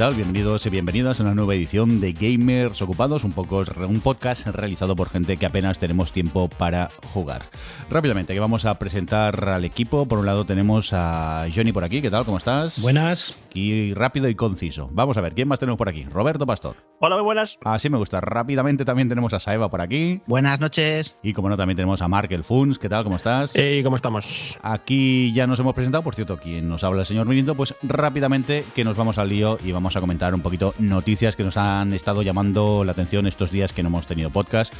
tal? Bienvenidos y bienvenidas a una nueva edición de Gamers Ocupados, un, poco, un podcast realizado por gente que apenas tenemos tiempo para jugar. Rápidamente, que vamos a presentar al equipo. Por un lado tenemos a Johnny por aquí, ¿qué tal? ¿Cómo estás? Buenas. Aquí rápido y conciso. Vamos a ver, ¿quién más tenemos por aquí? Roberto Pastor. Hola, muy buenas. Así me gusta. Rápidamente también tenemos a Saeva por aquí. Buenas noches. Y como no, también tenemos a Mark el Funs. ¿Qué tal? ¿Cómo estás? ¿Y cómo estamos? Aquí ya nos hemos presentado, por cierto, quien nos habla el señor Mirindo, pues rápidamente que nos vamos al lío y vamos a comentar un poquito noticias que nos han estado llamando la atención estos días que no hemos tenido podcast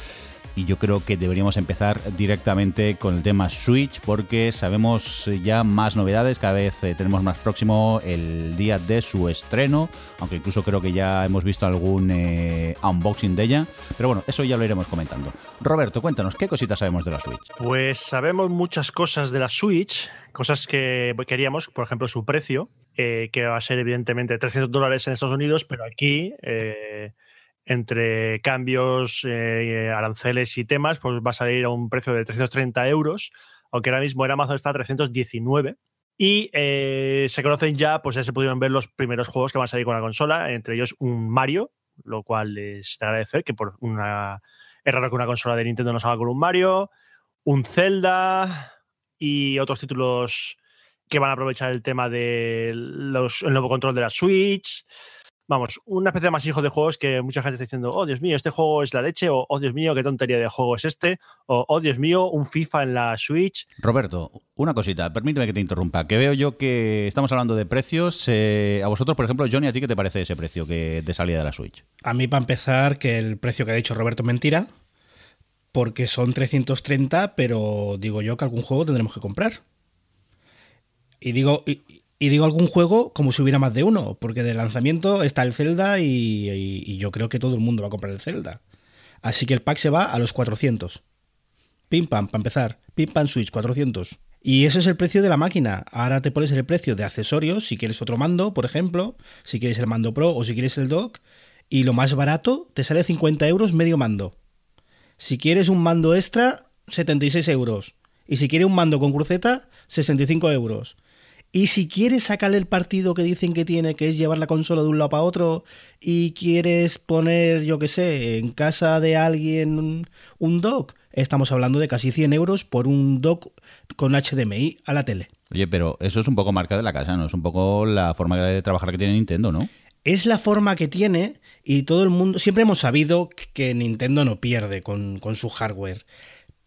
y yo creo que deberíamos empezar directamente con el tema Switch porque sabemos ya más novedades, cada vez eh, tenemos más próximo el día de su estreno, aunque incluso creo que ya hemos visto algún eh, unboxing de ella, pero bueno, eso ya lo iremos comentando. Roberto, cuéntanos, ¿qué cositas sabemos de la Switch? Pues sabemos muchas cosas de la Switch, cosas que queríamos, por ejemplo, su precio, eh, que va a ser evidentemente 300 dólares en Estados Unidos, pero aquí entre cambios, eh, aranceles y temas, pues va a salir a un precio de 330 euros, aunque ahora mismo en Amazon está a 319. Y eh, se conocen ya, pues ya se pudieron ver los primeros juegos que van a salir con la consola, entre ellos un Mario, lo cual es de agradecer, que por una. Es raro que una consola de Nintendo no salga con un Mario, un Zelda y otros títulos que van a aprovechar el tema del nuevo control de la Switch vamos, una especie de masijo de juegos que mucha gente está diciendo, oh Dios mío, este juego es la leche, o oh Dios mío, qué tontería de juego es este, o oh Dios mío, un FIFA en la Switch. Roberto, una cosita, permíteme que te interrumpa, que veo yo que estamos hablando de precios. Eh, a vosotros, por ejemplo, Johnny, ¿a ti qué te parece ese precio que de salida de la Switch? A mí, para empezar, que el precio que ha dicho Roberto es mentira, porque son 330, pero digo yo que algún juego tendremos que comprar. Y digo, y digo algún juego como si hubiera más de uno, porque de lanzamiento está el Zelda y, yo creo que todo el mundo va a comprar el Zelda. Así que el pack se va a los 400. Pim pam, para empezar. Pim pam Switch, 400. Y ese es el precio de la máquina. Ahora te pones el precio de accesorios, si quieres otro mando, por ejemplo, si quieres el mando Pro o si quieres el dock. Y lo más barato te sale 50 euros medio mando. Si quieres un mando extra, 76 euros. Y si quieres un mando con cruceta, 65 euros. Y si quieres sacarle el partido que dicen que tiene, que es llevar la consola de un lado para otro, y quieres poner, yo qué sé, en casa de alguien un dock, estamos hablando de casi 100 euros por un dock con HDMI a la tele. Oye, pero eso es un poco marca de la casa, ¿no? Es un poco la forma de trabajar que tiene Nintendo, ¿no? Es la forma que tiene y todo el mundo, siempre hemos sabido que Nintendo no pierde con, con su hardware.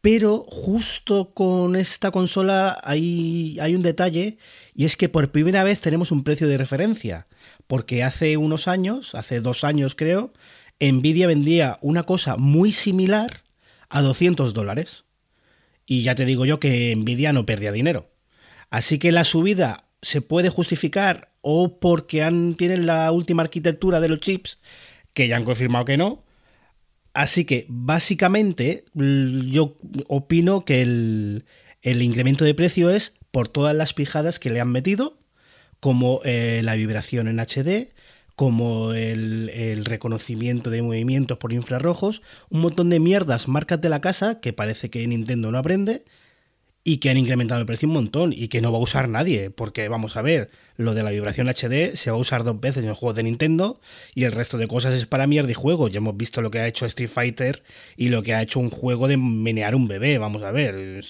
Pero justo con esta consola hay, hay un detalle y es que por primera vez tenemos un precio de referencia, porque hace unos años, hace dos años creo, Nvidia vendía una cosa muy similar a 200 dólares. Y ya te digo yo que Nvidia no perdía dinero. Así que la subida se puede justificar o porque tienen la última arquitectura de los chips, que ya han confirmado que no. Así que básicamente yo opino que el, el incremento de precio es por todas las pijadas que le han metido, como eh, la vibración en HD, como el, reconocimiento de movimientos por infrarrojos, un montón de mierdas, marcas de la casa, que parece que Nintendo no aprende, y que han incrementado el precio un montón, y que no va a usar nadie, porque vamos a ver, lo de la vibración HD se va a usar dos veces en el juego de Nintendo, y el resto de cosas es para mierda y juego. Ya hemos visto lo que ha hecho Street Fighter y lo que ha hecho un juego de menear un bebé, vamos a ver.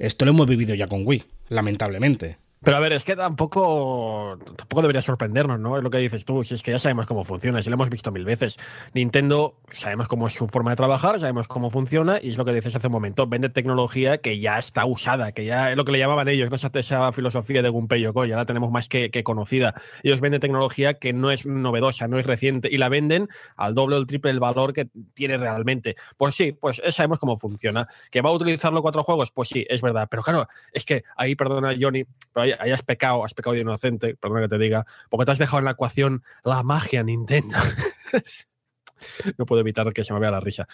Esto lo hemos vivido ya con Wii lamentablemente. Pero a ver, es que tampoco, tampoco debería sorprendernos, ¿no? Es lo que dices tú, si es que ya sabemos cómo funciona, si lo hemos visto mil veces. Nintendo, sabemos cómo es su forma de trabajar, sabemos cómo funciona, y es lo que dices hace un momento, vende tecnología que ya está usada, que ya es lo que le llamaban ellos, no esa, esa filosofía de Gunpei Yokoi, ya la tenemos más que, que, conocida. Ellos venden tecnología que no es novedosa, no es reciente, y la venden al doble o el triple del valor que tiene realmente. Pues sí, pues sabemos cómo funciona. ¿Que va a utilizarlo cuatro juegos? Pues sí, es verdad. Pero claro, es que ahí, perdona Johnny, pero ahí, has pecado, has pecado de inocente, perdona que te diga, porque te has dejado en la ecuación la magia Nintendo. no puedo evitar que se me vea la risa.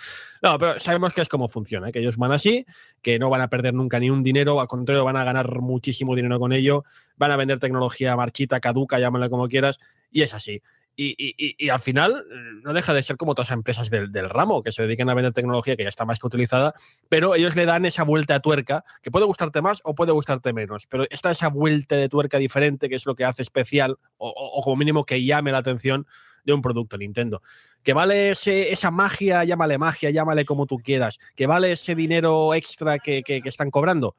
No, pero sabemos que es cómo funciona, que ellos van así, que no van a perder nunca ni un dinero, al contrario, van a ganar muchísimo dinero con ello, van a vender tecnología marchita, caduca, llámala como quieras, y es así. Y, al final no deja de ser como otras empresas del, ramo que se dedican a vender tecnología que ya está más que utilizada, pero ellos le dan esa vuelta de tuerca que puede gustarte más o puede gustarte menos, pero está esa vuelta de tuerca diferente que es lo que hace especial o, como mínimo que llame la atención de un producto Nintendo. Que vale esa magia, llámale magia, llámale como tú quieras, que vale ese dinero extra que, que están cobrando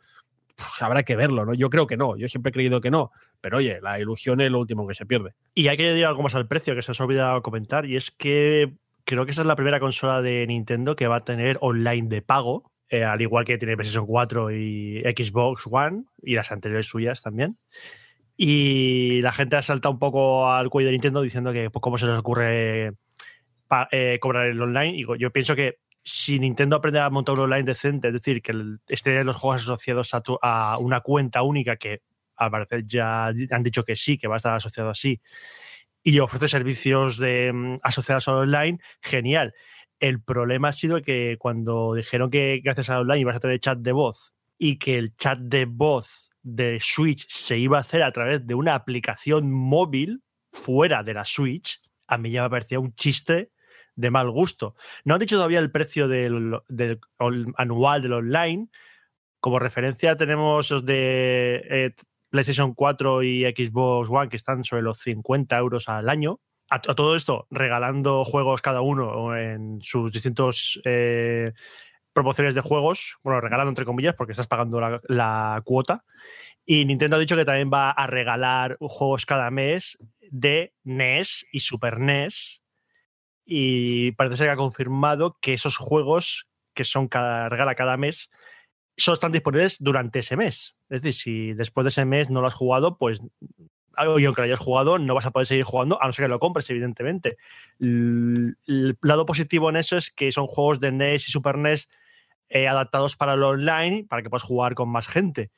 pues habrá que verlo, ¿no? Yo creo que no, yo siempre he creído que no, pero oye, la ilusión es lo último que se pierde. Y hay que añadir algo más al precio que se os ha olvidado comentar, y es que creo que esa es la primera consola de Nintendo que va a tener online de pago, eh, al igual que tiene PlayStation 4 y Xbox One, y las anteriores suyas también. Y la gente ha saltado un poco al cuello de Nintendo diciendo que pues, cómo se les ocurre eh, cobrar el online. Y yo pienso que si Nintendo aprende a montar un online decente, es decir, que estén los juegos asociados a, una cuenta única, que al parecer ya han dicho que sí, que va a estar asociado así, y ofrece servicios de, mm, asociados al online, genial. El problema ha sido que cuando dijeron que gracias al online ibas a tener chat de voz y que el chat de voz de Switch se iba a hacer a través de una aplicación móvil fuera de la Switch, a mí ya me parecía un chiste de mal gusto. No han dicho todavía el precio del, anual del online. Como referencia tenemos los de eh, PlayStation 4 y Xbox One que están sobre los 50 euros al año. A, todo esto, regalando juegos cada uno en sus distintos eh, promociones de juegos. Bueno, regalando entre comillas porque estás pagando la cuota. Y Nintendo ha dicho que también va a regalar juegos cada mes de NES y Super NES y parece ser que ha confirmado que esos juegos que son cada regala cada mes solo están disponibles durante ese mes. Es decir, si después de ese mes no lo has jugado, pues y aunque lo hayas jugado, no vas a poder seguir jugando, a no ser que lo compres, evidentemente. El, lado positivo en eso es que son juegos de NES y Super NES eh, adaptados para el online, para que puedas jugar con más gente.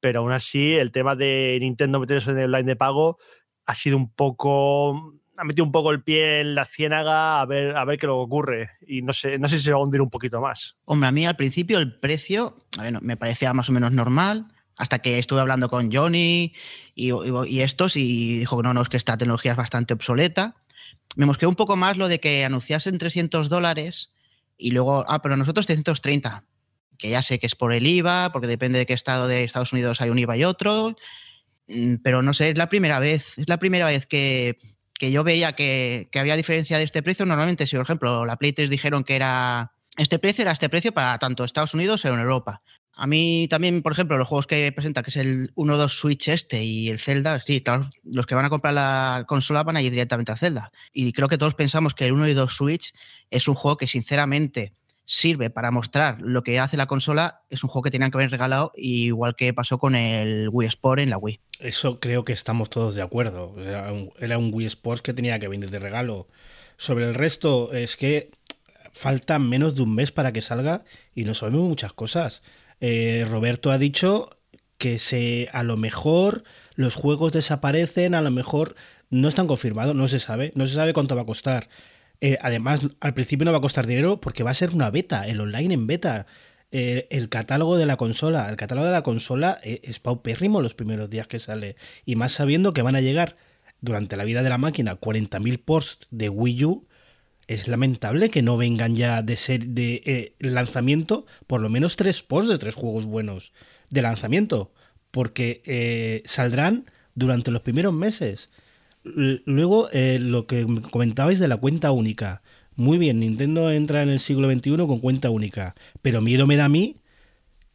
Pero aún así, el tema de Nintendo meterse en el online de pago ha sido un poco ha metido un poco el pie en la ciénaga a ver, a ver qué lo ocurre. Y no sé, no sé si se va a hundir un poquito más. Hombre, a mí al principio el precio me parecía más o menos normal, hasta que estuve hablando con Johnny y, estos y dijo que no, no, es que esta tecnología es bastante obsoleta. Me mosqueó un poco más lo de que anunciasen 300 dólares y luego, ah, pero nosotros 330, que ya sé que es por el IVA, porque depende de qué estado de Estados Unidos hay un IVA y otro, mm, pero no sé, es la primera vez, es la primera vez que que yo veía que, había diferencia de este precio. Normalmente, si por ejemplo la Play 3 dijeron que era este precio, era este precio para tanto Estados Unidos o en Europa. A mí también, por ejemplo, los juegos que presenta, que es el 1-2 Switch este y el Zelda, sí, claro, los que van a comprar la consola van a ir directamente a Zelda. Y creo que todos pensamos que el 1 y 2 Switch es un juego que sinceramente sirve para mostrar lo que hace la consola, es un juego que tenían que haber regalado, igual que pasó con el Wii Sport en la Wii. Eso creo que estamos todos de acuerdo. Era un, Wii Sports que tenía que venir de regalo. Sobre el resto, es que falta menos de un mes para que salga y no sabemos muchas cosas. Eh, Roberto ha dicho que se, a lo mejor los juegos desaparecen, a lo mejor no están confirmados, no se sabe, no se sabe cuánto va a costar. Eh, además, al principio no va a costar dinero porque va a ser una beta, el online en beta. Eh, el catálogo de la consola. El catálogo de la consola eh, es paupérrimo los primeros días que sale. Y más sabiendo que van a llegar durante la vida de la máquina 40.000 ports de Wii U. Es lamentable que no vengan ya de ser de eh, lanzamiento por lo menos tres ports de tres juegos buenos de lanzamiento. Porque saldrán durante los primeros meses. Luego, lo que comentabais de la cuenta única. Muy bien, Nintendo entra en el siglo XXI con cuenta única, pero miedo me da a mí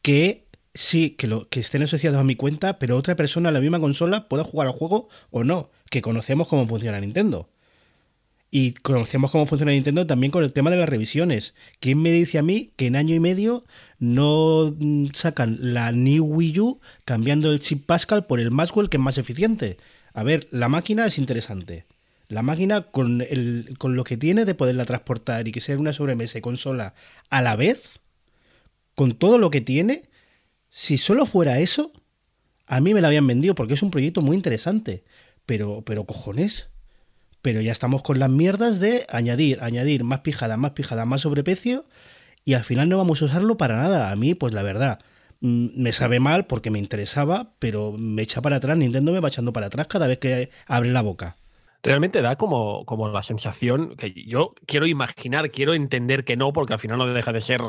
que sí, que, lo, que estén asociados a mi cuenta, pero otra persona en la misma consola pueda jugar al juego o no, que conocemos cómo funciona Nintendo. Y conocemos cómo funciona Nintendo también con el tema de las revisiones. ¿Quién me dice a mí que en año y medio no sacan la New Wii U cambiando el chip Pascal por el Maxwell que es más eficiente? A ver, la máquina es interesante la máquina con, el, con lo que tiene de poderla transportar y que sea una sobremesa y consola a la vez, con todo lo que tiene, si solo fuera eso, a mí me la habían vendido porque es un proyecto muy interesante. Pero, pero cojones. Pero ya estamos con las mierdas de añadir, añadir más pijada, más pijada, más sobreprecio y al final no vamos a usarlo para nada. A mí, pues la verdad, me sabe mal porque me interesaba, pero me echa para atrás, Nintendo me va echando para atrás cada vez que abre la boca. realmente da como, como la sensación que yo quiero imaginar, quiero entender que no, porque al final no deja de ser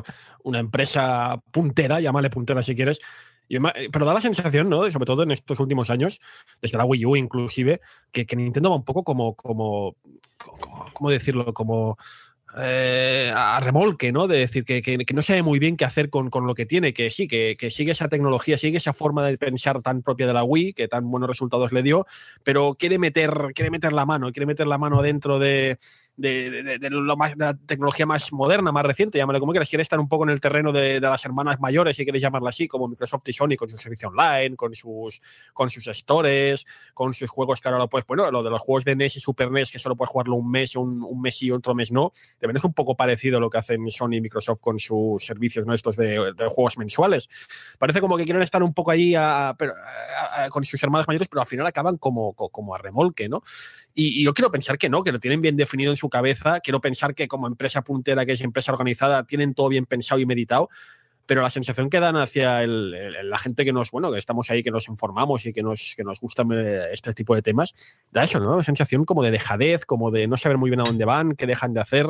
una empresa puntera, llámale puntera si quieres. Pero da la sensación, ¿no? Sobre todo en estos últimos años, desde la Wii U inclusive, que, que Nintendo va un poco como, como, como ¿cómo decirlo? Como eh, a remolque, ¿no? De decir que, que, no sabe muy bien qué hacer con, con lo que tiene, que sí, que, que, sigue esa tecnología, sigue esa forma de pensar tan propia de la Wii, que tan buenos resultados le dio, pero quiere meter, quiere meter la mano, quiere meter la mano dentro de, de, lo más, la tecnología más moderna, más reciente, llámalo como quieras, quiere estar un poco en el terreno de, las hermanas mayores, si quieres llamarla así, como Microsoft y Sony con su servicio online, con sus, con sus stores, con sus juegos que ahora lo puedes, bueno, lo de los juegos de NES y Super NES, que solo puedes jugarlo un mes, un, un mes y otro mes no, también es un poco parecido a lo que hacen Sony y Microsoft con sus servicios, ¿no? Estos de, juegos mensuales. Parece como que quieren estar un poco ahí con sus hermanas mayores, pero al final acaban como, como a remolque, ¿no? Y, yo quiero pensar que no, que lo tienen bien definido en su cabeza. Quiero pensar que como empresa puntera, que es empresa organizada, tienen todo bien pensado y meditado. Pero la sensación que dan hacia la gente que nos, bueno, que estamos ahí, que nos informamos y que nos, que nos gusta eh, este tipo de temas, da eso, ¿no? Una sensación como de dejadez, como de no saber muy bien a dónde van, qué dejan de hacer.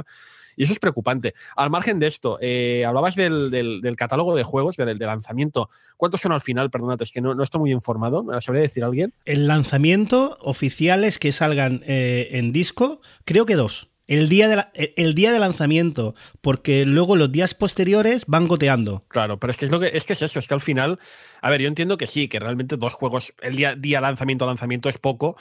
Y eso es preocupante. Al margen de esto, eh, hablabas del, catálogo de juegos, del, lanzamiento. ¿Cuántos son al final? Perdónate, es que no, estoy muy informado. ¿Me lo sabría decir alguien? El lanzamiento oficiales que salgan eh, en disco, creo que dos. El día, de el día de lanzamiento, porque luego los días posteriores van goteando. Claro, pero es que es, lo que, es que es eso, es que al final, a ver, yo entiendo que sí, que realmente dos juegos, el día, día lanzamiento, lanzamiento es poco,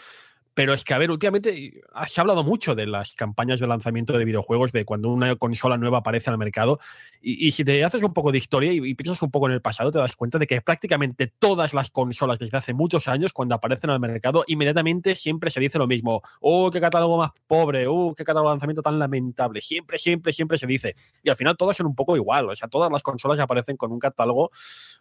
pero es que, a ver, últimamente se ha hablado mucho de las campañas de lanzamiento de videojuegos, de cuando una consola nueva aparece el mercado. Y, si te haces un poco de historia y, piensas un poco en el pasado, te das cuenta de que prácticamente todas las consolas desde hace muchos años, cuando aparecen al mercado, inmediatamente siempre se dice lo mismo. ¡Oh, qué catálogo más pobre! ¡Oh, qué catálogo de lanzamiento tan lamentable! Siempre, siempre, siempre se dice. Y al final todas son un poco igual. O sea, todas las consolas aparecen con un catálogo,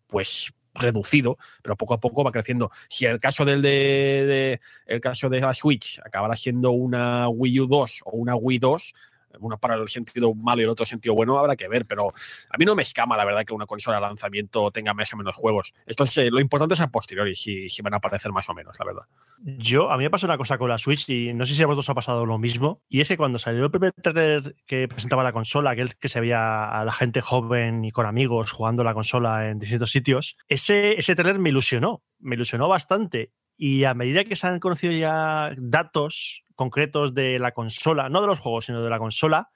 pues reducido, pero poco a poco va creciendo. Si el caso del de, el caso de la Switch acabará siendo una Wii U 2 o una Wii 2, uno para el sentido malo y el otro sentido bueno, habrá que ver, pero a mí no me escama la verdad que una consola de lanzamiento tenga más o menos juegos. Esto es, eh, lo importante es a posteriori, si, si, van a aparecer más o menos, la verdad. Yo, a mí me pasó una cosa con la Switch y no sé si a vosotros os ha pasado lo mismo, y es que cuando salió el primer trailer que presentaba la consola, aquel que se veía a la gente joven y con amigos jugando la consola en distintos sitios, ese, ese trailer me ilusionó, me ilusionó bastante. Y a medida que se han conocido ya datos concretos de la consola, no de los juegos, sino de la consola,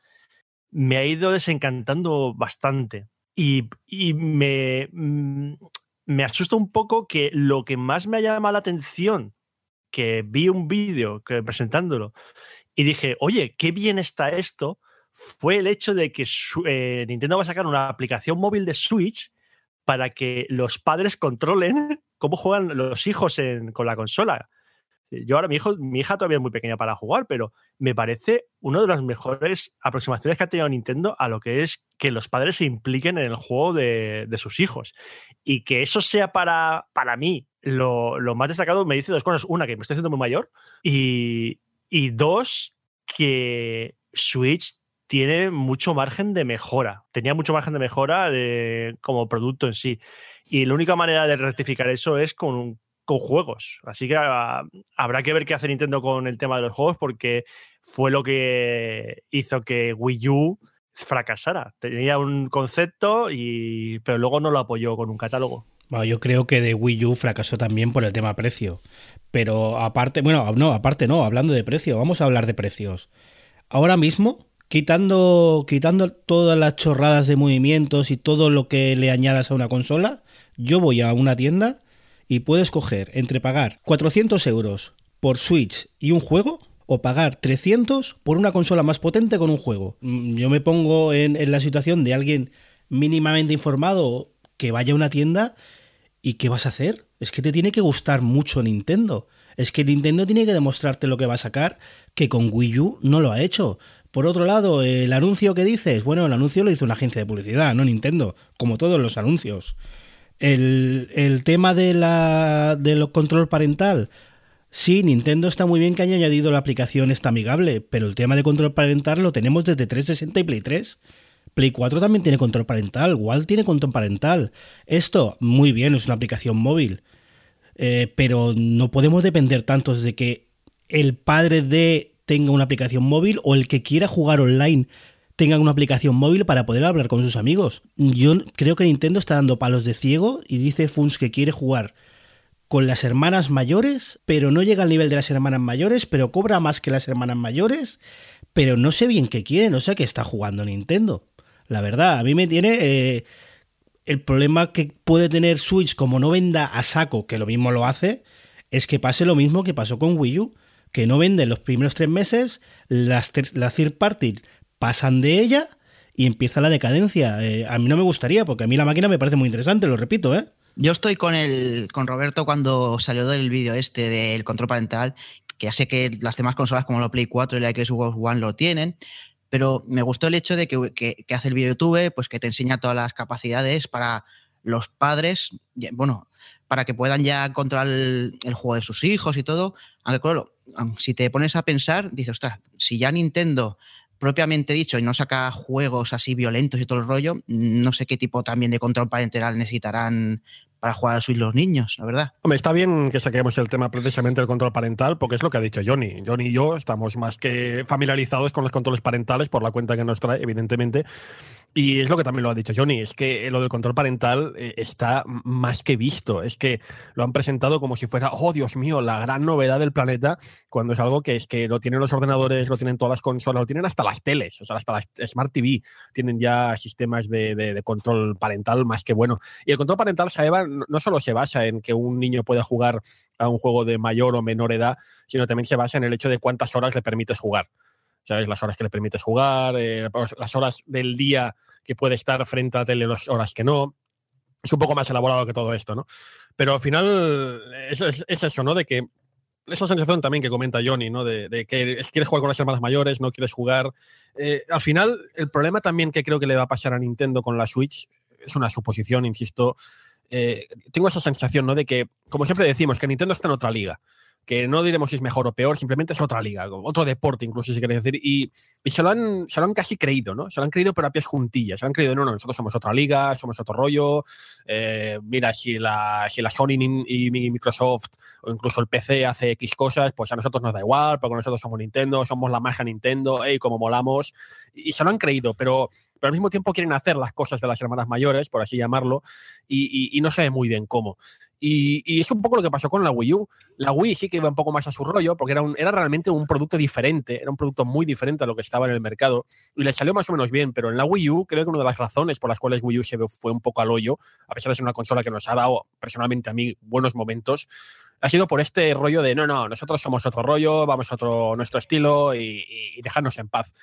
me ha ido desencantando bastante. Y, me, mm, me asusta un poco que lo que más me ha llamado la atención, que vi un vídeo presentándolo y dije, oye, qué bien está esto, fue el hecho de que eh, Nintendo va a sacar una aplicación móvil de Switch para que los padres controlen cómo juegan los hijos con la consola. Yo ahora, mi, hijo, mi hija todavía es muy pequeña para jugar, pero me parece una de las mejores aproximaciones que ha tenido Nintendo a lo que es que los padres se impliquen en el juego de, sus hijos. Y que eso sea para, para mí lo, más destacado, me dice dos cosas. Una, que me estoy haciendo muy mayor. Y, y dos, que Switch tiene mucho margen de mejora. Tenía mucho margen de mejora de, como producto en sí. Y la única manera de rectificar eso es con, con juegos. Así que ah, habrá que ver qué hace Nintendo con el tema de los juegos porque fue lo que hizo que Wii U fracasara. Tenía un concepto, y, pero luego no lo apoyó con un catálogo. Yo creo que de Wii U fracasó también por el tema precio. Pero aparte, bueno, no, aparte no, hablando de precio, vamos a hablar de precios. Ahora mismo, quitando, quitando todas las chorradas de movimientos y todo lo que le añadas a una consola, yo voy a una tienda y puedes coger entre pagar 400 euros por Switch y un juego o pagar 300 por una consola más potente con un juego. Mm, yo me pongo en, la situación de alguien mínimamente informado que vaya a una tienda y ¿qué vas a hacer? Es que te tiene que gustar mucho Nintendo. Es que Nintendo tiene que demostrarte lo que va a sacar, que con Wii U no lo ha hecho. Por otro lado, el anuncio que dices, bueno, el anuncio lo hizo una agencia de publicidad, no Nintendo, como todos los anuncios. El, tema de la, del control parental. Sí, Nintendo está muy bien que haya añadido la aplicación esta amigable, pero el tema de control parental lo tenemos desde 360 y Play 3. Play 4 también tiene control parental, Walt tiene control parental. Esto, muy bien, es una aplicación móvil. Eh, pero no podemos depender tanto de que el padre de tenga una aplicación móvil o el que quiera jugar online tenga una aplicación móvil para poder hablar con sus amigos. Yo creo que Nintendo está dando palos de ciego y dice Funs que quiere jugar con las hermanas mayores, pero no llega al nivel de las hermanas mayores, pero cobra más que las hermanas mayores, pero no sé bien qué quiere, no sé qué está jugando Nintendo. La verdad, a mí me tiene eh, el problema que puede tener Switch como no venda a saco, que lo mismo lo hace, es que pase lo mismo que pasó con Wii U, que no vende los primeros tres meses, las, las third party pasan de ella y empieza la decadencia. Eh, a mí no me gustaría, porque a mí la máquina me parece muy interesante, lo repito, ¿eh? Yo estoy con el con Roberto cuando salió del vídeo este del control parental, que ya sé que las demás consolas como la Play 4 y la Xbox One lo tienen, pero me gustó el hecho de que, hace el vídeo YouTube, pues que te enseña todas las capacidades para los padres, bueno, para que puedan ya controlar el, juego de sus hijos y todo. Aunque claro, si te pones a pensar, dices, ostras, si ya Nintendo propiamente dicho y no saca juegos así violentos y todo el rollo, no sé qué tipo también de control parental necesitarán para jugar a Switch los niños, la verdad. Está bien que saquemos el tema precisamente del control parental, porque es lo que ha dicho Johnny. Johnny y yo estamos más que familiarizados con los controles parentales por la cuenta que nos trae, evidentemente. Y es lo que también lo ha dicho Johnny, es que lo del control parental eh, está más que visto. Es que lo han presentado como si fuera, oh Dios mío, la gran novedad del planeta, cuando es algo que es que lo tienen los ordenadores, lo tienen todas las consolas, lo tienen hasta las teles, o sea, hasta las Smart TV, tienen ya sistemas de, control parental más que bueno. Y el control parental, Saeva, no solo se basa en que un niño pueda jugar a un juego de mayor o menor edad, sino también se basa en el hecho de cuántas horas le permites jugar. ¿Sabes? Las horas que le permites jugar, eh, las horas del día que puede estar frente a la tele, las horas que no. Es un poco más elaborado que todo esto, ¿no? Pero al final es, eso, ¿no? De que esa sensación también que comenta Johnny, ¿no? De, que quieres jugar con las hermanas mayores, no quieres jugar. Eh, al final, el problema también que creo que le va a pasar a Nintendo con la Switch es una suposición, insisto. Eh, tengo esa sensación, ¿no? De que, como siempre decimos, que Nintendo está en otra liga que no diremos si es mejor o peor, simplemente es otra liga, otro deporte incluso, si queréis decir, y, se, lo han, se lo han casi creído, ¿no? Se lo han creído pero a pies juntillas, se lo han creído, no, no, nosotros somos otra liga, somos otro rollo, eh, mira, si la, si la Sony y Microsoft o incluso el PC hace X cosas, pues a nosotros nos da igual, porque nosotros somos Nintendo, somos la magia Nintendo, hey, como molamos, y se lo han creído, pero pero al mismo tiempo quieren hacer las cosas de las hermanas mayores, por así llamarlo, y, no sabe muy bien cómo. Y, es un poco lo que pasó con la Wii U. La Wii sí que iba un poco más a su rollo, porque era, un, era realmente un producto diferente, era un producto muy diferente a lo que estaba en el mercado, y le salió más o menos bien, pero en la Wii U creo que una de las razones por las cuales Wii U se fue un poco al hoyo, a pesar de ser una consola que nos ha dado personalmente a mí buenos momentos, ha sido por este rollo de no, no, nosotros somos otro rollo, vamos a otro nuestro estilo y, y dejarnos en paz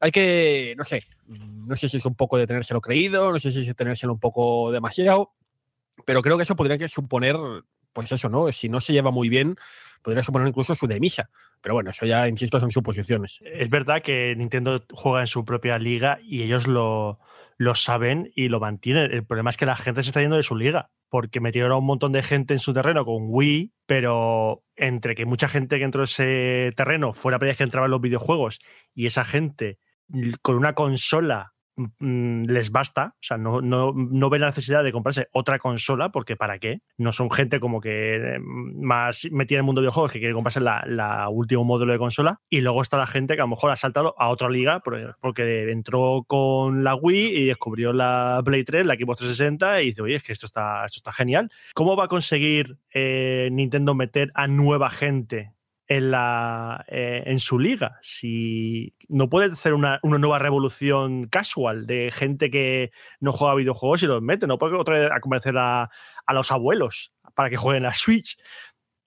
hay que, no sé, no sé si es un poco de tenérselo creído, no sé si es tenérselo un poco demasiado, pero creo que eso podría suponer, pues eso, ¿no? Si no se lleva muy bien, podría suponer incluso su demisa. Pero bueno, eso ya, insisto, son suposiciones. Es verdad que Nintendo juega en su propia liga y ellos lo, lo saben y lo mantienen. El problema es que la gente se está yendo de su liga porque metieron a un montón de gente en su terreno con Wii, pero entre que mucha gente que entró en ese terreno fuera para que entraba en los videojuegos y esa gente con una consola mm, les basta, o sea, no, no, no ven la necesidad de comprarse otra consola, porque ¿para qué? No son gente como que mm, más metida en el mundo de videojuegos que quiere comprarse la, la, último de consola, y luego está la gente que a lo mejor ha saltado a otra liga, porque entró con la Wii y descubrió la Play 3, la Xbox 360, y dice, oye, es que esto está, esto está genial. ¿Cómo va a conseguir eh, Nintendo meter a nueva gente en, la, eh, en su liga. Si no puede hacer una, nueva revolución casual de gente que no juega videojuegos y los mete, no puede otra vez a convencer a, los abuelos para que jueguen a Switch.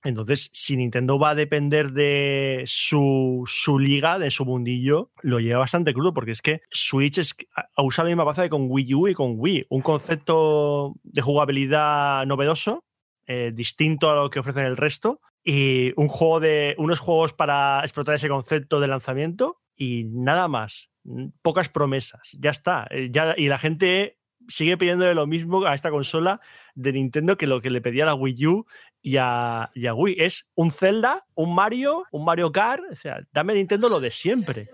Entonces, si Nintendo va a depender de su, su, liga, de su mundillo, lo lleva bastante crudo, porque es que Switch es, usa la misma base que con Wii U y con Wii. Un concepto de jugabilidad novedoso, eh, distinto a lo que ofrecen el resto, y un juego de unos juegos para explotar ese concepto de lanzamiento y nada más. Pocas promesas. Ya está. Eh, ya, y la gente sigue pidiéndole lo mismo a esta consola de Nintendo que lo que le pedía a la Wii U y a, y a Wii. Es un Zelda, un Mario, un Mario Kart. O sea, dame Nintendo lo de siempre.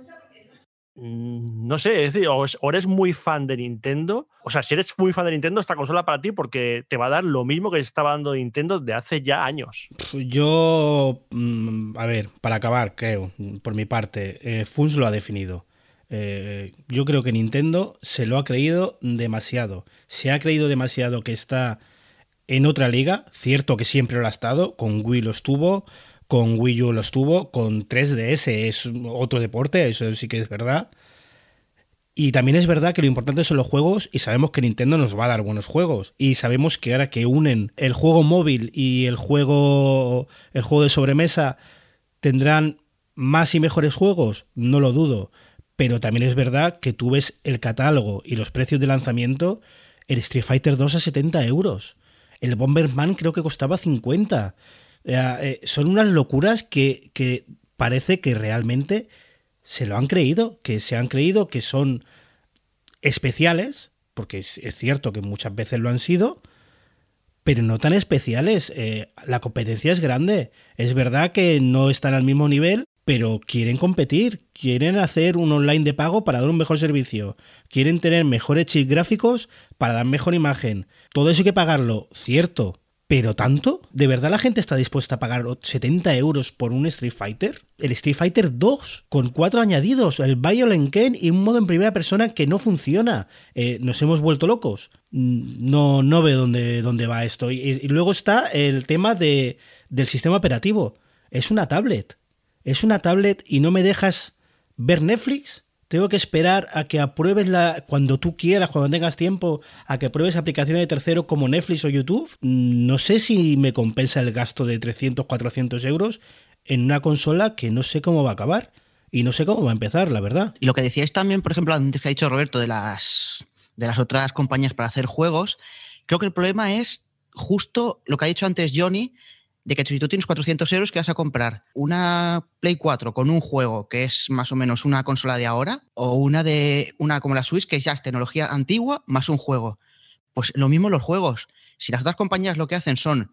Mm, no sé, es decir, o, eres muy fan de Nintendo. O sea, si eres muy fan de Nintendo, esta consola para ti porque te va a dar lo mismo que estaba dando Nintendo de hace ya años. Yo, mm, a ver, para acabar, creo, por mi parte, eh, Funs lo ha definido. Eh, yo creo que Nintendo se lo ha creído demasiado. Se ha creído demasiado que está en otra liga. Cierto que siempre lo ha estado. Con Wii lo estuvo. Con Wii U lo estuvo. Con 3DS es otro deporte. Eso sí que es verdad. Y también es verdad que lo importante son los juegos y sabemos que Nintendo nos va a dar buenos juegos. Y sabemos que ahora que unen el juego móvil y el juego, el juego de sobremesa tendrán más y mejores juegos, no lo dudo pero también es verdad que tú ves el catálogo y los precios de lanzamiento, el Street Fighter 2 a 70 euros, el Bomberman creo que costaba 50. Eh, son unas locuras que, que parece que realmente se lo han creído, que se han creído que son especiales, porque es, cierto que muchas veces lo han sido, pero no tan especiales. Eh, la competencia es grande. Es verdad que no están al mismo nivel, pero quieren competir, quieren hacer un online de pago para dar un mejor servicio, quieren tener mejores chips gráficos para dar mejor imagen. Todo eso hay que pagarlo, cierto, pero tanto, ¿de verdad la gente está dispuesta a pagar 70 euros por un Street Fighter? El Street Fighter 2, con cuatro añadidos, el Violent Ken y un modo en primera persona que no funciona. Eh, nos hemos vuelto locos. Mm, no, no veo dónde, dónde va esto. Y, luego está el tema de, del sistema operativo. Es una tablet es una tablet y no me dejas ver Netflix. Tengo que esperar a que apruebes la cuando tú quieras, cuando tengas tiempo, a que pruebes aplicaciones de tercero como Netflix o YouTube. No sé si me compensa el gasto de 300, 400 euros en una consola que no sé cómo va a acabar y no sé cómo va a empezar, la verdad. Y lo que decíais también, por ejemplo, antes que ha dicho Roberto de las de las otras compañías para hacer juegos, creo que el problema es justo lo que ha dicho antes Johnny, de que si tú tienes 400 euros que vas a comprar una Play 4 con un juego que es más o menos una consola de ahora o una de una como la Switch que ya es tecnología antigua más un juego. Pues lo mismo los juegos. Si las otras compañías lo que hacen son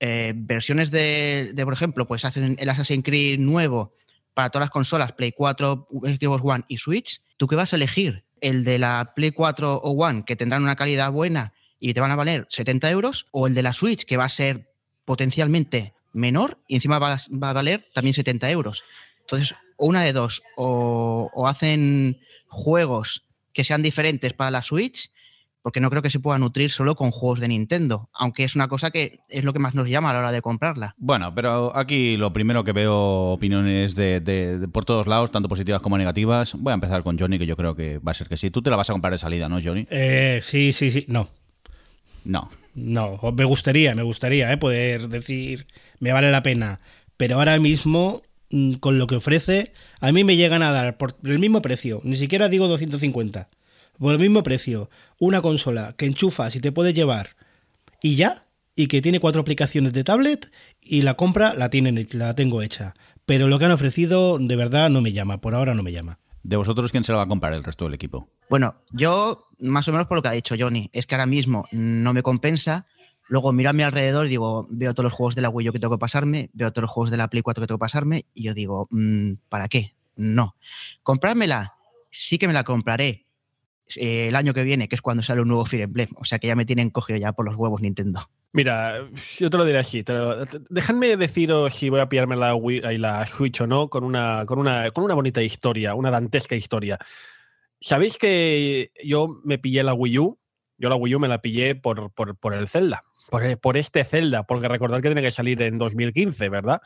eh, versiones de, por ejemplo, pues hacen el Assassin's Creed nuevo para todas las consolas, Play 4, Xbox One y Switch, ¿tú qué vas a elegir? ¿El de la Play 4 o One que tendrán una calidad buena y te van a valer 70 euros? ¿O el de la Switch que va a ser potencialmente menor y encima va, a valer también 70 euros. Entonces, una de dos, o, hacen juegos que sean diferentes para la Switch, porque no creo que se pueda nutrir solo con juegos de Nintendo, aunque es una cosa que es lo que más nos llama a la hora de comprarla. Bueno, pero aquí lo primero que veo opiniones de, por todos lados, tanto positivas como negativas. Voy a empezar con Johnny, que yo creo que va a ser que sí. Tú te la vas a comprar de salida, ¿no, Johnny? Eh, sí, sí, sí. No. No. No, me gustaría, me gustaría ¿eh? poder decir, me vale la pena. Pero ahora mismo, mm, con lo que ofrece, a mí me llegan a dar por el mismo precio, ni siquiera digo 250, por el mismo precio, una consola que enchufas y te puedes llevar y ya, y que tiene cuatro aplicaciones de tablet y la compra la, tienen, la tengo hecha. Pero lo que han ofrecido de verdad no me llama, por ahora no me llama. ¿De vosotros quién se la va a comprar el resto del equipo? Bueno, yo más o menos por lo que ha dicho Johnny, es que ahora mismo no me compensa. Luego miro a mi alrededor y digo, veo todos los juegos de la Wii U que tengo que pasarme, veo todos los juegos de la Play 4 que tengo que pasarme y yo digo, mm, ¿para qué? No. ¿Comprármela? Sí que me la compraré eh, el año que viene, que es cuando sale un nuevo Fire Emblem. O sea que ya me tienen cogido ya por los huevos Nintendo. Mira, yo te lo diré así. dejadme deciros si voy a pillarme la, Wii, la Switch o no con una, con, una, con una bonita historia, una dantesca historia. ¿Sabéis que yo me pillé la Wii U? Yo la Wii U me la pillé por, por, el Zelda, por, por, este Zelda, porque recordad que tiene que salir en 2015, ¿verdad?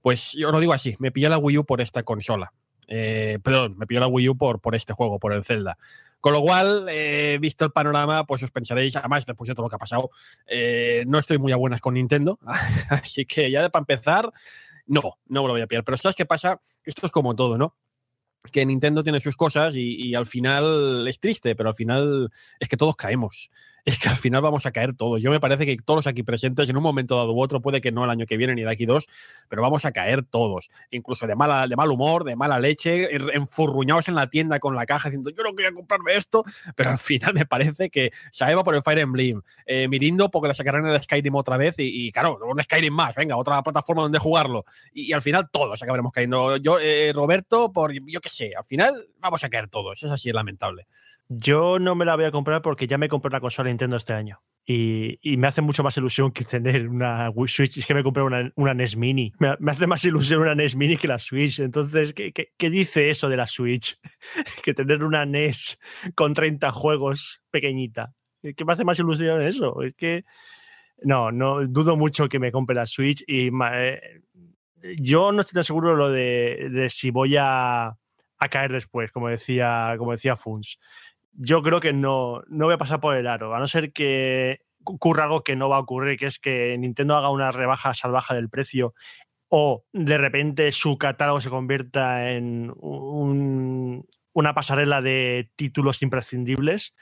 Pues yo lo digo así, me pillé la Wii U por esta consola. Eh, perdón, me pillé la Wii U por, este juego, por el Zelda. Con lo cual, eh, visto el panorama, pues os pensaréis, además, después de todo lo que ha pasado, eh, no estoy muy a buenas con Nintendo. Así que ya de para empezar, no, no me lo voy a pillar. Pero ¿sabes qué pasa? Esto es como todo, ¿no? Que Nintendo tiene sus cosas y, al final es triste, pero al final es que todos caemos. Es que al final vamos a caer todos. Yo me parece que todos aquí presentes, en un momento dado u otro, puede que no el año que viene ni de aquí dos, pero vamos a caer todos, incluso de, mala, de mal humor, de mala leche, enfurruñados en la tienda con la caja diciendo yo no quería comprarme esto, pero al final me parece que Saeva por el Fire Emblem, eh, Mirindo porque la sacarán el Skyrim otra vez y, claro, un Skyrim más, venga, otra plataforma donde jugarlo. Y, al final todos acabaremos cayendo. Yo, eh, Roberto, por yo qué sé, al final vamos a caer todos. Es así, es lamentable. Yo no me la voy a comprar porque ya me compré una consola Nintendo este año. Y, me hace mucho más ilusión que tener una Switch. Es que me compré una, una NES Mini. Me, hace más ilusión una NES Mini que la Switch. Entonces, ¿qué, qué, dice eso de la Switch? que tener una NES con 30 juegos pequeñita. ¿Qué me hace más ilusión eso? Es que. No, no dudo mucho que me compre la Switch. Y eh, yo no estoy tan seguro de lo de, de si voy a, a caer después, como decía, como decía Funs yo creo que no, no voy a pasar por el aro, a no ser que ocurra algo que no va a ocurrir, que es que Nintendo haga una rebaja salvaje del precio o de repente su catálogo se convierta en una pasarela de títulos imprescindibles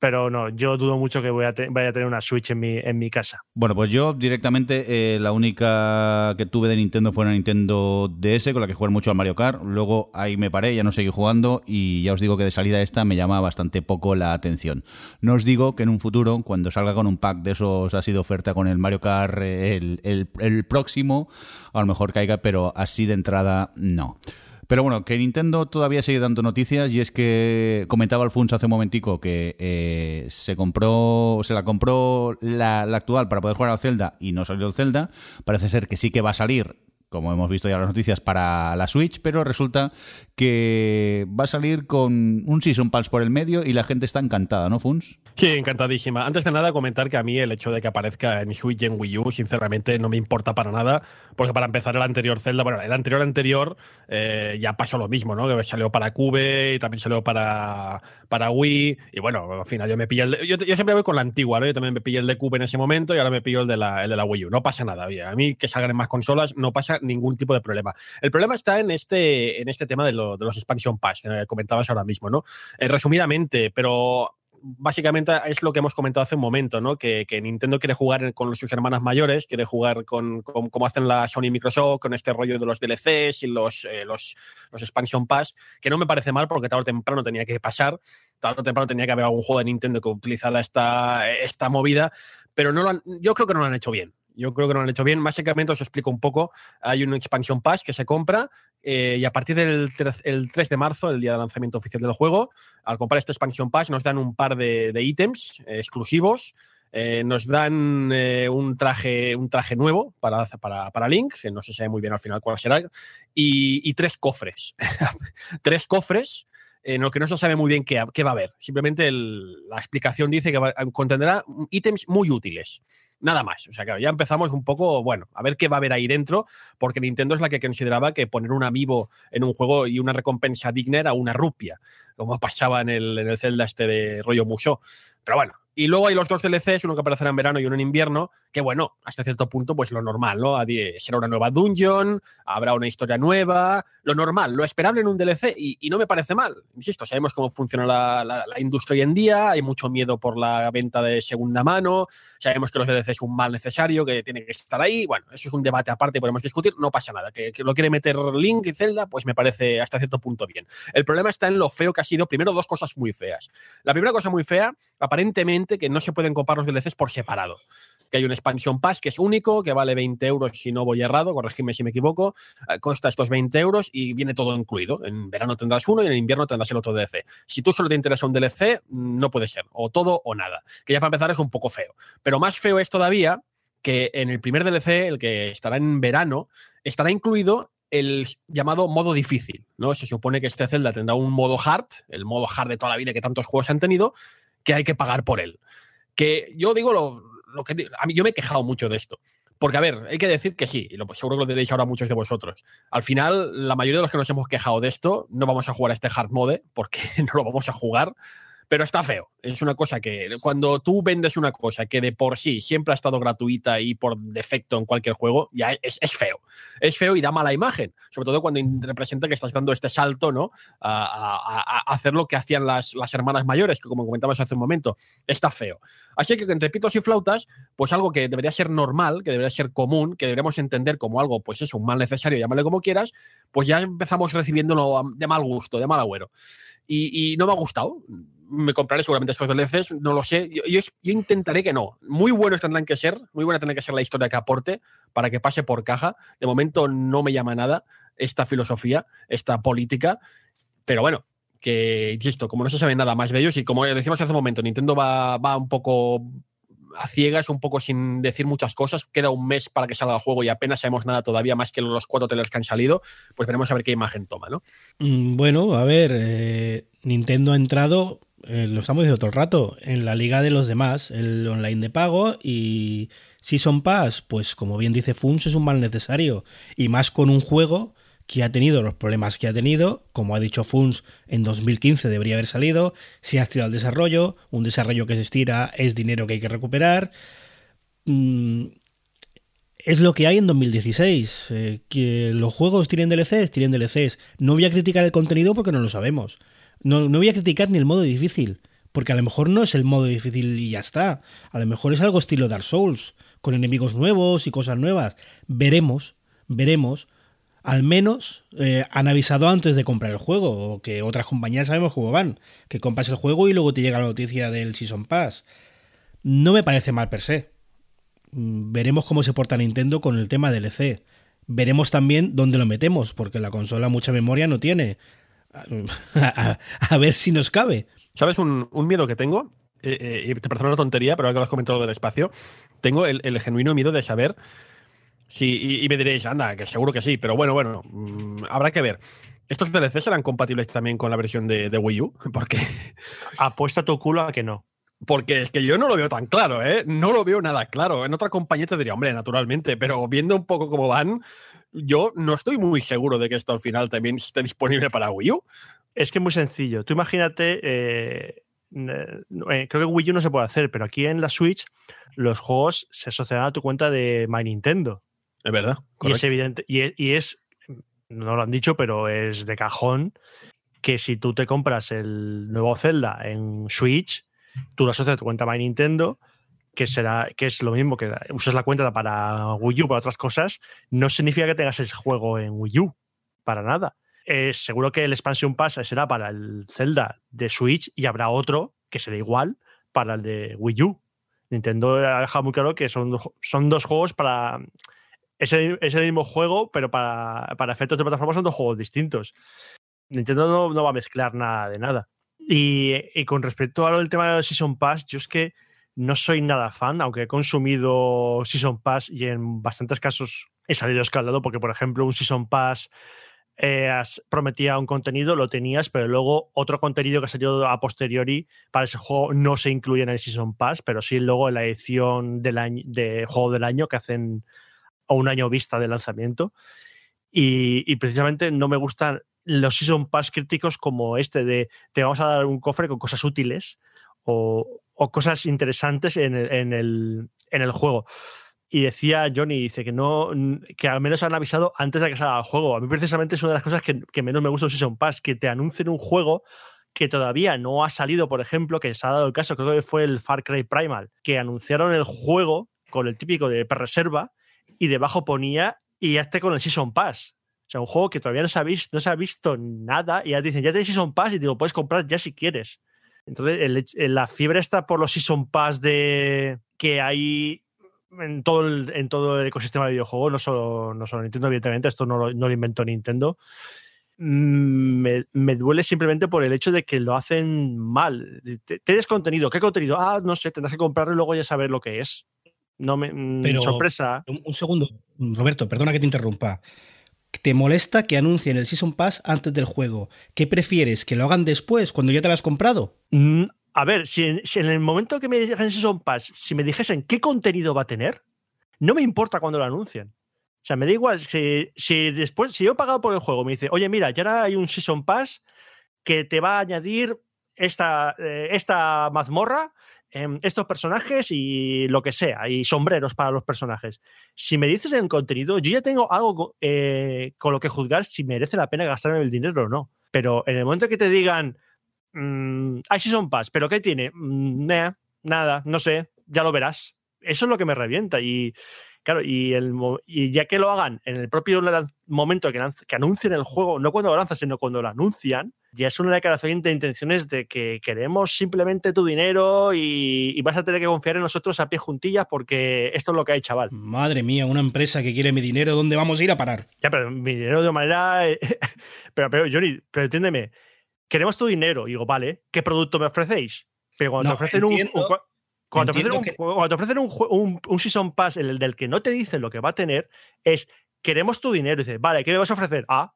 pero no, yo dudo mucho que vaya a tener una Switch en mi, en mi casa. Bueno, pues yo directamente eh, la única que tuve de Nintendo fue una Nintendo DS con la que jugué mucho al Mario Kart. Luego ahí me paré, ya no seguí jugando y ya os digo que de salida esta me llama bastante poco la atención. No os digo que en un futuro, cuando salga con un pack de esos ha sido oferta con el Mario Kart el, el próximo, a lo mejor caiga, pero así de entrada no. Pero bueno, que Nintendo todavía sigue dando noticias y es que comentaba Alfonso hace un momentico que eh, se compró, se la compró la, actual para poder jugar al Zelda y no salió el Zelda. Parece ser que sí que va a salir como hemos visto ya las noticias, para la Switch, pero resulta que va a salir con un Season Pass por el medio y la gente está encantada, ¿no, Funs? Sí, encantadísima. Antes de nada, comentar que a mí el hecho de que aparezca en Switch y en Wii U, sinceramente, no me importa para nada, porque para empezar, el anterior Zelda, bueno, el anterior anterior eh, ya pasó lo mismo, ¿no? Que salió para Cube y también salió para, para Wii, y bueno, al final yo me pillé el de, yo, siempre voy con la antigua, ¿no? Yo también me pillé el de Cube en ese momento y ahora me pillo el de la, el de la Wii U. No pasa nada, bien. A mí que salgan en más consolas no pasa ningún tipo de problema. El problema está en este, en este tema de, los expansion pass que comentabas ahora mismo, ¿no? Eh, resumidamente, pero básicamente es lo que hemos comentado hace un momento, ¿no? Que, Nintendo quiere jugar con sus hermanas mayores, quiere jugar con, como hacen la Sony y Microsoft, con este rollo de los DLCs y los, eh, los, los, expansion pass, que no me parece mal porque tarde o temprano tenía que pasar, tarde o temprano tenía que haber algún juego de Nintendo que utilizara esta, esta movida, pero no lo yo creo que no lo han hecho bien. Yo creo que no lo han hecho bien. Básicamente os explico un poco. Hay un expansion pass que se compra eh, y a partir del 3, el 3 de marzo, el día de lanzamiento oficial del juego, al comprar este expansion pass nos dan un par de, ítems eh, exclusivos. Eh, nos dan un, traje, un traje nuevo para, para, para, Link, que no se sabe muy bien al final cuál será, y, tres cofres. tres cofres en los que no se sabe muy bien qué, qué va a haber. Simplemente la explicación dice que contendrá ítems muy útiles nada más. O sea, claro, ya empezamos un poco, bueno, a ver qué va a haber ahí dentro, porque Nintendo es la que consideraba que poner un amiibo en un juego y una recompensa digna era una rupia, como pasaba en el, en el Zelda este de rollo Musou. Pero bueno, y luego hay los dos DLCs, uno que aparecerá en verano y uno en invierno, que bueno, hasta cierto punto, pues lo normal, ¿no? Será una nueva dungeon, habrá una historia nueva, lo normal, lo esperable en un DLC, y, no me parece mal. Insisto, sabemos cómo funciona la, la, industria hoy en día, hay mucho miedo por la venta de segunda mano, sabemos que los DLCs es un mal necesario, que tiene que estar ahí, bueno, eso es un debate aparte, podemos discutir, no pasa nada. Que, que lo quiere meter Link y Zelda, pues me parece hasta cierto punto bien. El problema está en lo feo que ha sido, primero, dos cosas muy feas. La primera cosa muy fea, aparentemente, que no se pueden comprar los DLCs por separado. Que hay un expansion pass que es único, que vale 20 euros si no voy errado, corregidme si me equivoco, eh, cuesta estos 20 euros y viene todo incluido. En verano tendrás uno y en invierno tendrás el otro DLC. Si tú solo te interesa un DLC, no puede ser, o todo o nada. Que ya para empezar es un poco feo. Pero más feo es todavía que en el primer DLC, el que estará en verano, estará incluido el llamado modo difícil, ¿no? Se supone que este Zelda tendrá un modo hard, el modo hard de toda la vida que tantos juegos han tenido, que hay que pagar por él. Que yo digo lo, que. A mí yo me he quejado mucho de esto. Porque, a ver, hay que decir que sí, y lo, seguro que lo diréis ahora muchos de vosotros. Al final, la mayoría de los que nos hemos quejado de esto, no vamos a jugar a este hard mode, porque no lo vamos a jugar. Pero está feo. Es una cosa que cuando tú vendes una cosa que de por sí siempre ha estado gratuita y por defecto en cualquier juego, ya es, feo. Es feo y da mala imagen, sobre todo cuando representa que estás dando este salto ¿no? a, hacer lo que hacían las, hermanas mayores, que como comentabas hace un momento, está feo. Así que entre pitos y flautas, pues algo que debería ser normal, que debería ser común, que deberíamos entender como algo, pues eso, un mal necesario, llámale como quieras, pues ya empezamos recibiéndolo de mal gusto, de mal agüero. y no me ha gustado me compraré seguramente estos DLCs, no lo sé. Yo, yo, intentaré que no. Muy buenos tendrán que ser, muy buena tendrá que ser la historia que aporte para que pase por caja. De momento no me llama nada esta filosofía, esta política, pero bueno, que, insisto, como no se sabe nada más de ellos y como decíamos hace un momento, Nintendo va, va un poco a ciegas, un poco sin decir muchas cosas. Queda un mes para que salga el juego y apenas sabemos nada todavía más que los cuatro trailers que han salido. Pues veremos a ver qué imagen toma, ¿no? Mm, bueno, a ver, eh, Nintendo ha entrado eh, lo estamos diciendo todo el rato, en la liga de los demás, el online de pago y Season Pass, pues como bien dice Funs, es un mal necesario. Y más con un juego que ha tenido los problemas que ha tenido, como ha dicho Funs, en 2015 debería haber salido, se ha estirado el desarrollo, un desarrollo que se estira es dinero que hay que recuperar. Mm, es lo que hay en 2016. Eh, que los juegos tienen DLCs, tienen DLCs. No voy a criticar el contenido porque no lo sabemos. No, voy a criticar ni el modo difícil, porque a lo mejor no es el modo difícil y ya está. A lo mejor es algo estilo Dark Souls, con enemigos nuevos y cosas nuevas. Veremos, veremos. Al menos eh, han avisado antes de comprar el juego, o que otras compañías sabemos cómo van, que compras el juego y luego te llega la noticia del Season Pass. No me parece mal per se. Mm, veremos cómo se porta Nintendo con el tema del EC. Veremos también dónde lo metemos, porque la consola mucha memoria no tiene. a, ver si nos cabe. ¿Sabes un, miedo que tengo? Eh, eh, te parece una tontería, pero ahora que lo has comentado del espacio, tengo el, genuino miedo de saber si. Y, me diréis, anda, que seguro que sí, pero bueno, bueno, mm, habrá que ver. ¿Estos DLC serán compatibles también con la versión de, Wii U? Porque. Apuesta tu culo a que no. Porque es que yo no lo veo tan claro, ¿eh? No lo veo nada claro. En otra compañía te diría, hombre, naturalmente, pero viendo un poco cómo van, yo no estoy muy seguro de que esto al final también esté disponible para Wii U. Es que es muy sencillo. Tú imagínate, eh, eh, creo que Wii U no se puede hacer, pero aquí en la Switch los juegos se asocian a tu cuenta de My Nintendo. Es verdad. Y es evidente, y es, no lo han dicho, pero es de cajón que si tú te compras el nuevo Zelda en Switch, tú lo asocias a tu cuenta My Nintendo que será que es lo mismo que uses la cuenta para Wii U para otras cosas, no significa que tengas ese juego en Wii U, para nada. Eh, seguro que el Expansion Pass será para el Zelda de Switch y habrá otro que será igual para el de Wii U. Nintendo ha dejado muy claro que son, son dos juegos para. Es el, mismo juego, pero para, para, efectos de plataforma son dos juegos distintos. Nintendo no, va a mezclar nada de nada. Y, con respecto a lo del tema del Season Pass, yo es que no soy nada fan, aunque he consumido Season Pass y en bastantes casos he salido escaldado porque, por ejemplo, un Season Pass eh, prometía un contenido, lo tenías, pero luego otro contenido que salió a posteriori para ese juego no se incluye en el Season Pass, pero sí luego en la edición del año, de juego del año que hacen a un año vista de lanzamiento. Y, precisamente no me gustan los Season Pass críticos como este de te vamos a dar un cofre con cosas útiles o, cosas interesantes en el, en el, en el juego. Y decía Johnny, dice que no, que al menos han avisado antes de que salga el juego. A mí precisamente es una de las cosas que, que menos me gusta de Season Pass, que te anuncien un juego que todavía no ha salido, por ejemplo, que se ha dado el caso, creo que fue el Far Cry Primal, que anunciaron el juego con el típico de reserva y debajo ponía y ya esté con el Season Pass. O sea, un juego que todavía no se ha visto, nada y ya te dicen, ya tenéis Season Pass y digo, puedes comprar ya si quieres. Entonces, la fiebre está por los Season Pass de que hay en todo el, en todo el ecosistema de videojuegos, no solo, no solo Nintendo, evidentemente, esto no lo, no lo inventó Nintendo. Mm, me, me, duele simplemente por el hecho de que lo hacen mal. Tienes contenido, ¿qué contenido? Ah, no sé, tendrás que comprarlo y luego ya saber lo que es. No me. Mm, Pero, sorpresa. Un segundo, Roberto, perdona que te interrumpa te molesta que anuncien el Season Pass antes del juego. ¿Qué prefieres? ¿Que lo hagan después, cuando ya te lo has comprado? Mm, a ver, si en, el momento que me dijesen Season Pass, si me dijesen qué contenido va a tener, no me importa cuando lo anuncien. O sea, me da igual si, si después, si yo he pagado por el juego, me dice, oye, mira, ya ahora hay un Season Pass que te va a añadir esta, eh, esta mazmorra, estos personajes y lo que sea, y sombreros para los personajes. Si me dices el contenido, yo ya tengo algo eh, con lo que juzgar si merece la pena gastarme el dinero o no. Pero en el momento que te digan, mm, hay Season Pass, ¿pero qué tiene? Mm, nada, no sé, ya lo verás. Eso es lo que me revienta. Y claro, y, el, y ya que lo hagan en el propio momento que, que anuncien el juego, no cuando lo lanzan, sino cuando lo anuncian, ya es una declaración de intenciones de que queremos simplemente tu dinero y, vas a tener que confiar en nosotros a pie juntillas porque esto es lo que hay, chaval. Madre mía, una empresa que quiere mi dinero, ¿dónde vamos a ir a parar? Ya, pero mi dinero de manera. pero, pero, Johnny, pero entiéndeme, queremos tu dinero. Y digo, vale, ¿qué producto me ofrecéis? Pero cuando te ofrecen un. Cuando te ofrecen, un, un, Season Pass, el del que no te dicen lo que va a tener, es queremos tu dinero. Y dices, vale, ¿qué me vas a ofrecer? Ah,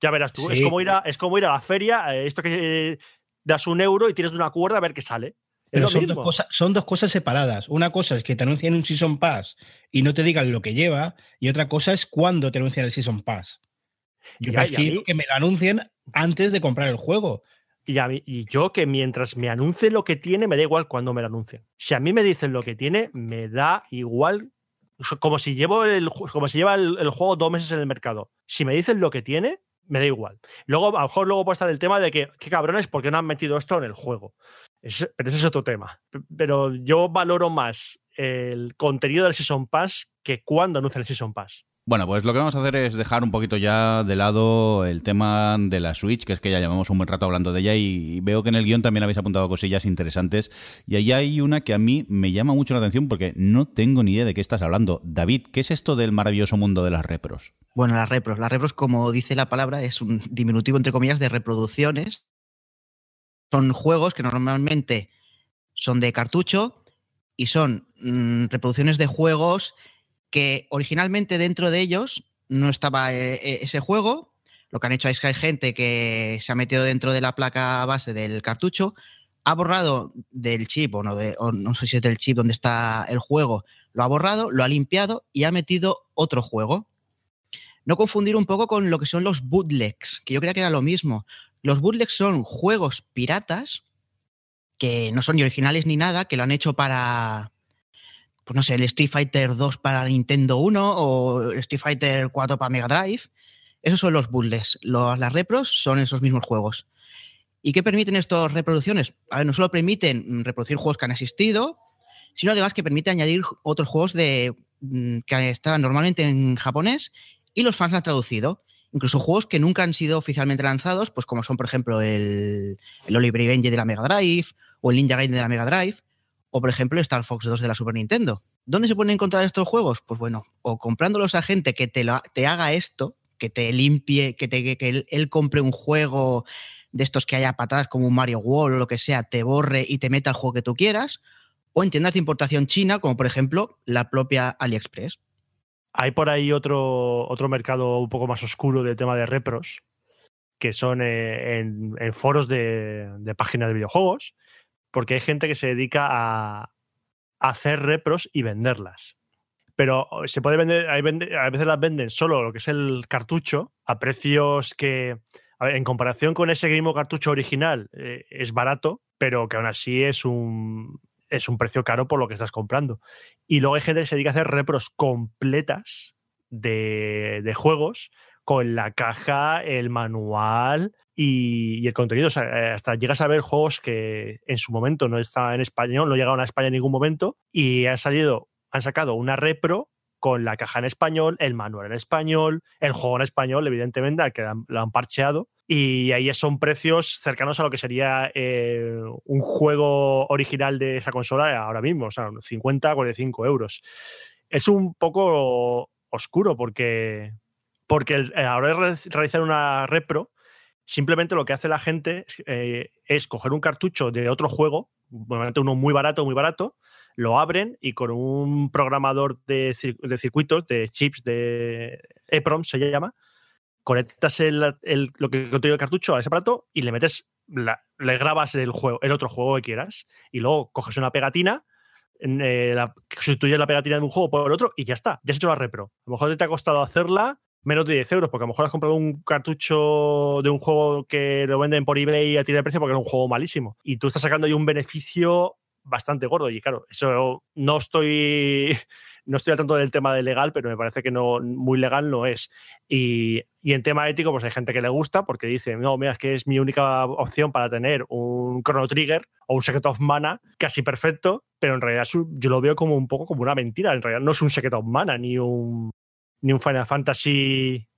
ya verás tú. Es, como ir a, es como ir a la feria, eh, esto que eh, das un euro y tienes de una cuerda a ver qué sale. Pero son dos, cosas, son dos cosas separadas. Una cosa es que te anuncien un Season Pass y no te digan lo que lleva, y otra cosa es cuándo te anuncian el Season Pass. Yo prefiero que me lo anuncien antes de comprar el juego. Y, yo que mientras me anuncie lo que tiene, me da igual cuando me lo anuncien. Si a mí me dicen lo que tiene, me da igual. Como si, llevo el, como si lleva el juego dos meses en el mercado. Si me dicen lo que tiene, me da igual. Luego, a lo mejor luego puede estar el tema de que, qué cabrones, ¿por qué no han metido esto en el juego? pero ese es otro tema. Pero yo valoro más el contenido del Season Pass que cuando anuncian el Season Pass. Bueno, pues lo que vamos a hacer es dejar un poquito ya de lado el tema de la Switch, que es que ya llevamos un buen rato hablando de ella y veo que en el guion también habéis apuntado cosillas interesantes. Y ahí hay una que a mí me llama mucho la atención porque no tengo ni idea de qué estás hablando. David, ¿qué es esto del maravilloso mundo de las repros? Bueno, las repros. Las repros, como dice la palabra, es un diminutivo, entre comillas, de reproducciones. Son juegos que normalmente son de cartucho y son mm, reproducciones de juegos que originalmente dentro de ellos no estaba eh, eh, ese juego. Lo que han hecho es que hay gente que se ha metido dentro de la placa base del cartucho, ha borrado del chip, o no, no sé si es del chip donde está el juego, lo ha borrado, lo ha limpiado y ha metido otro juego. No confundir un poco con lo que son los bootlegs, que yo creía que era lo mismo. Los bootlegs son juegos piratas que no son ni originales ni nada, que lo han hecho para, pues no sé, el Street Fighter 2 para Nintendo 1 o el Street Fighter 4 para Mega Drive. Esos son los bootlegs. las repros son esos mismos juegos. ¿Y qué permiten estas reproducciones? A ver, no solo permiten reproducir juegos que han existido, sino además que permite añadir otros juegos mm, que están normalmente en japonés y los fans han traducido. Incluso juegos que nunca han sido oficialmente lanzados, pues como son, por ejemplo, el, el Oliver Benji de la Mega Drive o el Ninja Gaiden de la Mega Drive, o por ejemplo Star Fox 2 de la Super Nintendo. ¿Dónde se pueden encontrar estos juegos? Pues bueno, o comprándolos a gente que te, lo, te haga esto, que te limpie, que, te, que él, compre un juego de estos que haya patadas como un Mario World o lo que sea, te borre y te meta el juego que tú quieras, o en tiendas de importación china, como por ejemplo la propia AliExpress. Hay por ahí otro, otro mercado un poco más oscuro del tema de repros, que son eh, en, foros de, de páginas de videojuegos, porque hay gente que se dedica a, hacer repros y venderlas. Pero se puede vender, a veces las venden solo lo que es el cartucho a precios que, en comparación con ese mismo cartucho original, eh, es barato, pero que aún así es un, es un precio caro por lo que estás comprando. Y luego hay gente que se dedica a hacer repros completas de, de juegos con la caja, el manual y, el contenido. O sea, eh, hasta llegas a ver juegos que en su momento no estaban en español, no llegaron a España en ningún momento y han salido, han sacado una repro con la caja en español, el manual en español, el juego en español, evidentemente, al que lo han parcheado. Y ahí son precios cercanos a lo que sería eh, un juego original de esa consola ahora mismo, o sea, 50, 45 euros. Es un poco oscuro porque porque eh, a la de realizar una repro, simplemente lo que hace la gente eh, es coger un cartucho de otro juego, normalmente uno muy barato, muy barato, lo abren y con un programador de, circuitos, de chips, de EPROM se llama, conectas el, lo que contiene el cartucho a ese aparato y le metes, le grabas el, juego, el otro juego que quieras y luego coges una pegatina, eh, sustituyes la pegatina de un juego por el otro y ya está, ya has hecho la repro. A lo mejor te ha costado hacerla menos de 10 euros, porque a lo mejor has comprado un cartucho de un juego que lo venden por eBay a tirar de precio porque es un juego malísimo. Y tú estás sacando ahí un beneficio bastante gordo. Y claro, eso no estoy no estoy al tanto del tema de legal, pero me parece que no muy legal no es. Y, en tema ético, pues hay gente que le gusta porque dice, no, mira, es que es mi única opción para tener un Chrono Trigger o un Secret of Mana casi perfecto, pero en realidad yo lo veo como un poco como una mentira. En realidad no es un Secret of Mana ni un, ni un Final Fantasy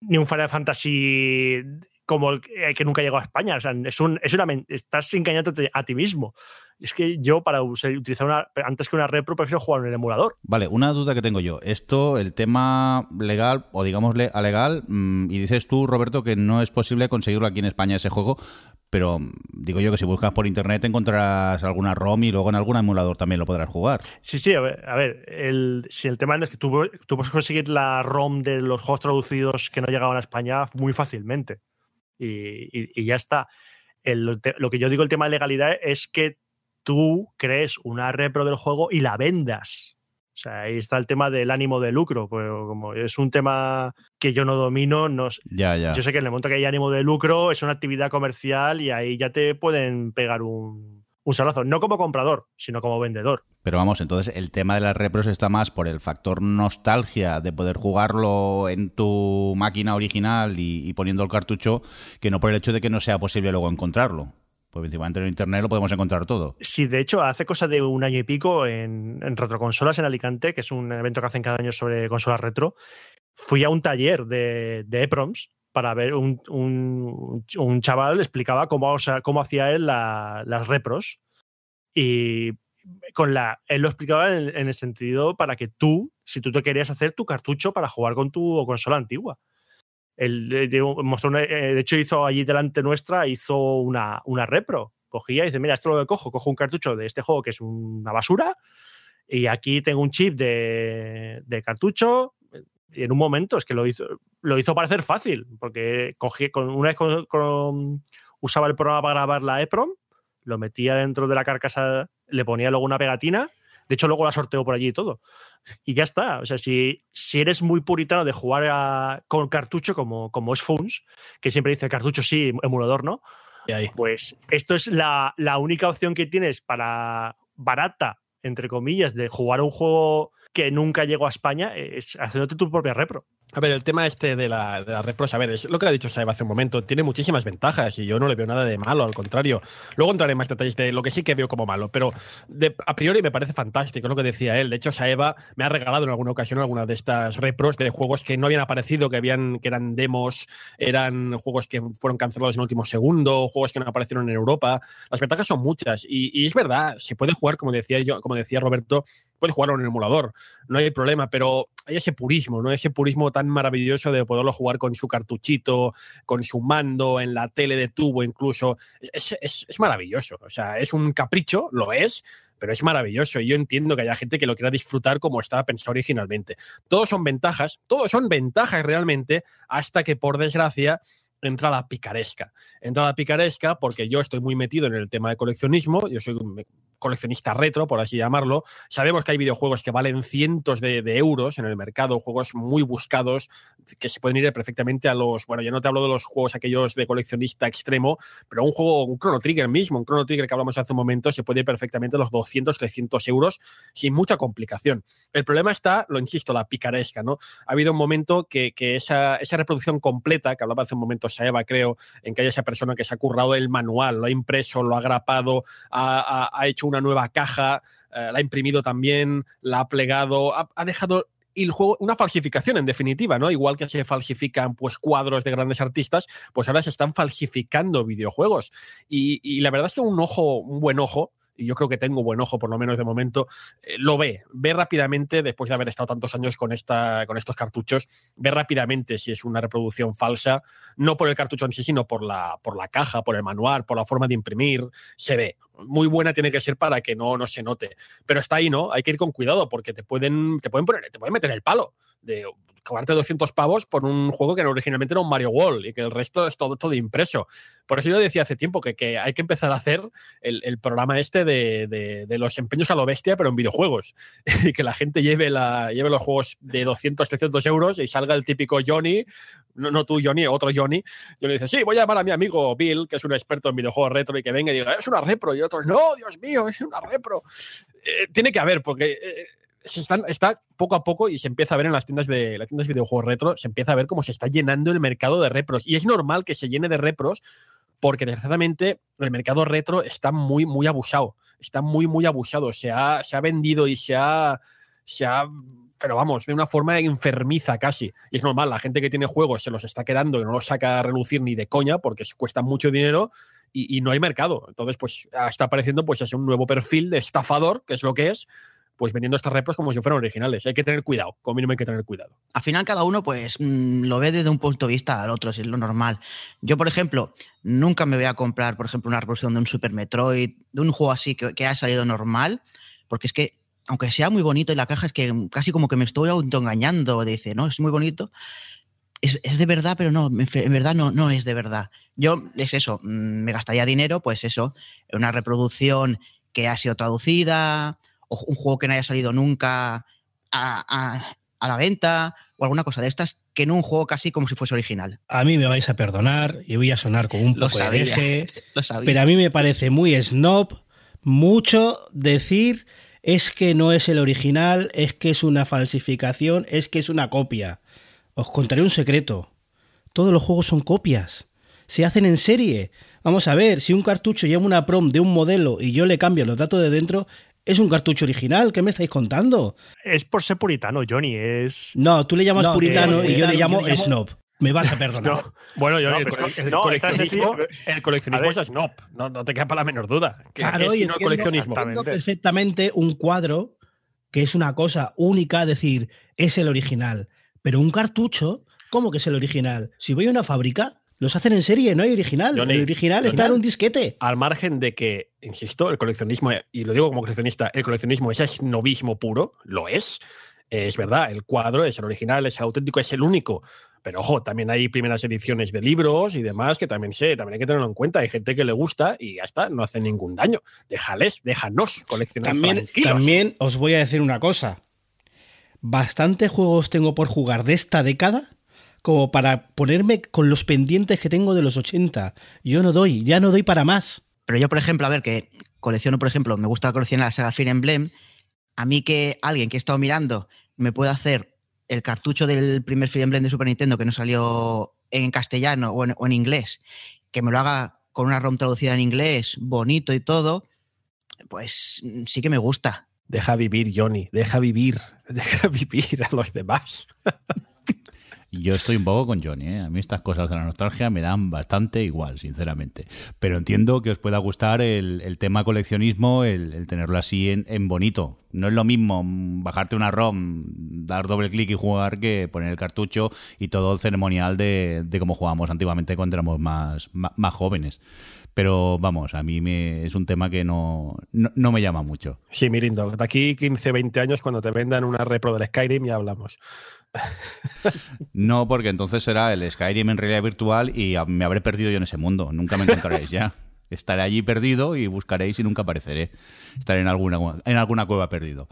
ni un Final Fantasy como el que nunca llegó a España. O sea, es, un, es una, estás engañándote a ti mismo. Es que yo, para utilizar una, antes que una repro, prefiero jugar en el emulador. Vale, una duda que tengo yo. Esto, el tema legal, o digámosle a legal, mm, y dices tú, Roberto, que no es posible conseguirlo aquí en España ese juego, pero mm, digo yo que si buscas por internet encontrarás alguna ROM y luego en algún emulador también lo podrás jugar. Sí, sí, a ver, el, si el tema es que tú, tú puedes conseguir la ROM de los juegos traducidos que no llegaban a España muy fácilmente y, ya está. lo que yo digo el tema de legalidad es que tú crees una repro del juego y la vendas. O sea, ahí está el tema del ánimo de lucro. Pues como es un tema que yo no domino, no, ya, ya. yo sé que en el momento que hay ánimo de lucro es una actividad comercial y ahí ya te pueden pegar un, un salazo, no como comprador, sino como vendedor. Pero vamos, entonces el tema de las repros está más por el factor nostalgia de poder jugarlo en tu máquina original y, poniendo el cartucho, que no por el hecho de que no sea posible luego encontrarlo. Pues principalmente en internet lo podemos encontrar todo. Sí, de hecho, hace cosa de un año y pico en, Retroconsolas en Alicante, que es un evento que hacen cada año sobre consolas retro, fui a un taller de, de EPROMs para ver un, un, chaval explicaba cómo, cómo hacía él las repros. Y con la, él lo explicaba en, el sentido para que tú, si tú te querías hacer tu cartucho para jugar con tu consola antigua. Él, mostró eh, de hecho, hizo allí delante nuestra, hizo una, una repro. Cogía y dice, mira, esto lo que cojo, cojo un cartucho de este juego que es una basura y aquí tengo un chip de, de cartucho, y en un momento es que lo hizo, lo hizo parecer fácil, porque cogí, con, una vez usaba el programa para grabar la EPROM, lo metía dentro de la carcasa, le ponía luego una pegatina, de hecho luego la sorteó por allí y todo. Y ya está. O sea, si, si eres muy puritano de jugar con cartucho como, como es Funs, que siempre dice cartucho sí, emulador no, pues esto es la, la única opción que tienes para barata, entre comillas, de jugar un juego que nunca llegó a España es haciéndote tu propia repro. A ver, el tema este de la, de repros, a ver, es lo que ha dicho Saeb hace un momento, tiene muchísimas ventajas y yo no le veo nada de malo, al contrario. Luego entraré en más detalles de lo que sí que veo como malo, pero a priori me parece fantástico, lo que decía él. De hecho, Saeva me ha regalado en alguna ocasión alguna de estas repros de juegos que no habían aparecido, que, habían, que eran demos, eran juegos que fueron cancelados en el último segundo, juegos que no aparecieron en Europa. Las ventajas son muchas y, y es verdad, se puede jugar, como decía yo, como decía Roberto, puedes jugarlo en el emulador, no hay problema, pero hay ese purismo, ¿no? Ese purismo tan maravilloso de poderlo jugar con su cartuchito, con su mando, en la tele de tubo incluso. Es, es, maravilloso, o sea, es un capricho, lo es, pero es maravilloso y yo entiendo que haya gente que lo quiera disfrutar como estaba pensado originalmente. Todos son ventajas, todos son ventajas realmente, hasta que por desgracia entra la picaresca. Entra la picaresca porque yo estoy muy metido en el tema de coleccionismo, yo soy coleccionista retro, por así llamarlo. Sabemos que hay videojuegos que valen cientos de, euros en el mercado, juegos muy buscados que se pueden ir perfectamente a los, bueno, ya no te hablo de los juegos aquellos de coleccionista extremo, pero un juego, un Chrono Trigger mismo, un Chrono Trigger que hablamos hace un momento, se puede ir perfectamente a los 200, 300 euros sin mucha complicación. El problema está, lo insisto, la picaresca, ¿no? Ha habido un momento que, esa, esa reproducción completa, que hablaba hace un momento Saeva, creo, en que haya esa persona que se ha currado el manual, lo ha impreso, lo ha grapado, ha, ha hecho una nueva caja, eh, la ha imprimido también, la ha plegado, ha, dejado el juego, una falsificación en definitiva, ¿no? Igual que se falsifican pues cuadros de grandes artistas, pues ahora se están falsificando videojuegos. Y, y la verdad es que un ojo, un buen ojo, yo creo que tengo buen ojo, por lo menos de momento, eh, lo ve, ve rápidamente, después de haber estado tantos años con, esta, con estos cartuchos, ve rápidamente si es una reproducción falsa, no por el cartucho en sí, sino por la, por la caja, por el manual, por la forma de imprimir, se ve. Muy buena tiene que ser para que no, no se note. Pero está ahí, ¿no? Hay que ir con cuidado porque te pueden, te pueden, poner, te pueden meter el palo de cobrarte 200 pavos por un juego que originalmente era un Mario World y que el resto es todo, todo impreso. Por eso yo decía hace tiempo que, que hay que empezar a hacer el, el programa este de, de, los empeños a lo bestia, pero en videojuegos. y que la gente lleve, la, lleve los juegos de 200, 300 euros y salga el típico Johnny, no, no tú Johnny, otro Johnny, y le dice, sí, voy a llamar a mi amigo Bill, que es un experto en videojuegos retro, y que venga y diga, es una repro, y otros, no, Dios mío, es una repro. Eh, tiene que haber, porque... Eh, se están, está poco a poco y se empieza a ver en las tiendas de las tiendas de videojuegos retro, se empieza a ver cómo se está llenando el mercado de repros. Y es normal que se llene de repros porque desgraciadamente el mercado retro está muy, muy abusado. Está muy, muy abusado. Se ha, se ha vendido y se ha, se ha. Pero vamos, de una forma enfermiza casi. Y es normal, la gente que tiene juegos se los está quedando y no los saca a relucir ni de coña porque cuesta mucho dinero y, no hay mercado. Entonces, pues está apareciendo pues, es un nuevo perfil de estafador, que es lo que es, pues vendiendo estas repros como si fueran originales. Hay que tener cuidado, como mínimo hay que tener cuidado. Al final cada uno pues mmm, lo ve desde un punto de vista al otro, es lo normal. Yo, por ejemplo, nunca me voy a comprar, por ejemplo, una reproducción de un Super Metroid, de un juego así que, que ha salido normal, porque es que aunque sea muy bonito y la caja es que casi como que me estoy autoengañando, dice, no, es muy bonito, es, de verdad, pero no, en verdad no, no es de verdad. Yo, es eso, mm, me gastaría dinero, pues eso, una reproducción que ha sido traducida, o un juego que no haya salido nunca a, a, a, la venta o alguna cosa de estas que en un juego casi como si fuese original. A mí me vais a perdonar y voy a sonar con un poco de hereje, pero a mí me parece muy snob mucho decir es que no es el original, es que es una falsificación, es que es una copia. Os contaré un secreto. Todos los juegos son copias. Se hacen en serie. Vamos a ver, si un cartucho lleva una prom de un modelo y yo le cambio los datos de dentro, es un cartucho original. ¿Qué me estáis contando? Es por ser puritano, Johnny. Es. No, tú le llamas no, puritano y yo le llamo, yo le llamo snob. Me vas a perdonar. No. Bueno, Johnny, no, el, el, no, coleccionismo, el, coleccionismo es snob. No, no te quepa la menor duda. Que, claro, que y el coleccionismo. perfectamente un cuadro que es una cosa única, decir, es el original. Pero un cartucho, ¿cómo que es el original? Si voy a una fábrica, los hacen en serie, no hay original. Johnny, el original Johnny, está en un disquete. Al margen de que, insisto, el coleccionismo, y lo digo como coleccionista, el coleccionismo es novismo puro, lo es. Es verdad, el cuadro es el original, es el auténtico, es el único. Pero ojo, también hay primeras ediciones de libros y demás que también sé, también hay que tenerlo en cuenta. Hay gente que le gusta y ya está, no hace ningún daño. Déjales, déjanos coleccionar. También, también os voy a decir una cosa. Bastantes juegos tengo por jugar de esta década como para ponerme con los pendientes que tengo de los 80. Yo no doy, ya no doy para más. Pero yo, por ejemplo, a ver, que colecciono, por ejemplo, me gusta coleccionar la saga Fire Emblem, a mí que alguien que he estado mirando me pueda hacer el cartucho del primer Fire Emblem de Super Nintendo que no salió en castellano o en, o en inglés, que me lo haga con una ROM traducida en inglés, bonito y todo, pues sí que me gusta. Deja vivir, Johnny, deja vivir, deja vivir a los demás. Yo estoy un poco con Johnny, ¿eh? A mí estas cosas de la nostalgia me dan bastante igual, sinceramente. Pero entiendo que os pueda gustar el, el tema coleccionismo, el, tenerlo así en, bonito. No es lo mismo bajarte una ROM, dar doble clic y jugar que poner el cartucho y todo el ceremonial de, de cómo jugábamos antiguamente cuando éramos más, jóvenes. Pero vamos, a mí me, es un tema que no, me llama mucho. Sí, Mirindo, de aquí 15, 20 años, cuando te vendan una repro del Skyrim, ya hablamos. No, porque entonces será el Skyrim en realidad virtual y me habré perdido yo en ese mundo. Nunca me encontraréis ya. Estaré allí perdido y buscaréis y nunca apareceré. Estaré en alguna, en alguna cueva perdido.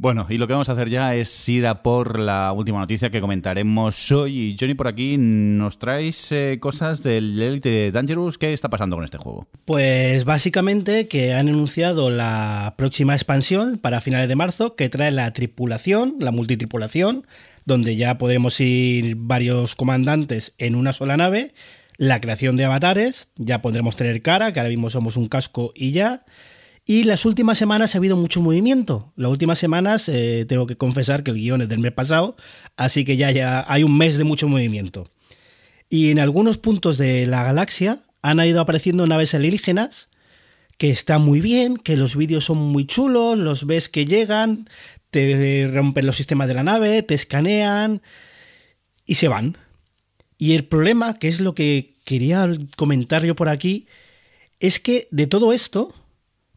Bueno, y lo que vamos a hacer ya es ir a por la última noticia que comentaremos hoy. Y Johnny, por aquí nos traes eh, cosas del Elite Dangerous. ¿Qué está pasando con este juego? Pues básicamente que han anunciado la próxima expansión para finales de marzo que trae la tripulación, la multitripulación, donde ya podremos ir varios comandantes en una sola nave, la creación de avatares, ya podremos tener cara, que ahora mismo somos un casco y ya. Y las últimas semanas ha habido mucho movimiento. Las últimas semanas eh, tengo que confesar que el guion es del mes pasado, así que ya, ya hay un mes de mucho movimiento. Y en algunos puntos de la galaxia han ido apareciendo naves alienígenas que está muy bien, que los vídeos son muy chulos, los ves que llegan, te rompen los sistemas de la nave, te escanean y se van. Y el problema, que es lo que quería comentar yo por aquí, es que de todo esto,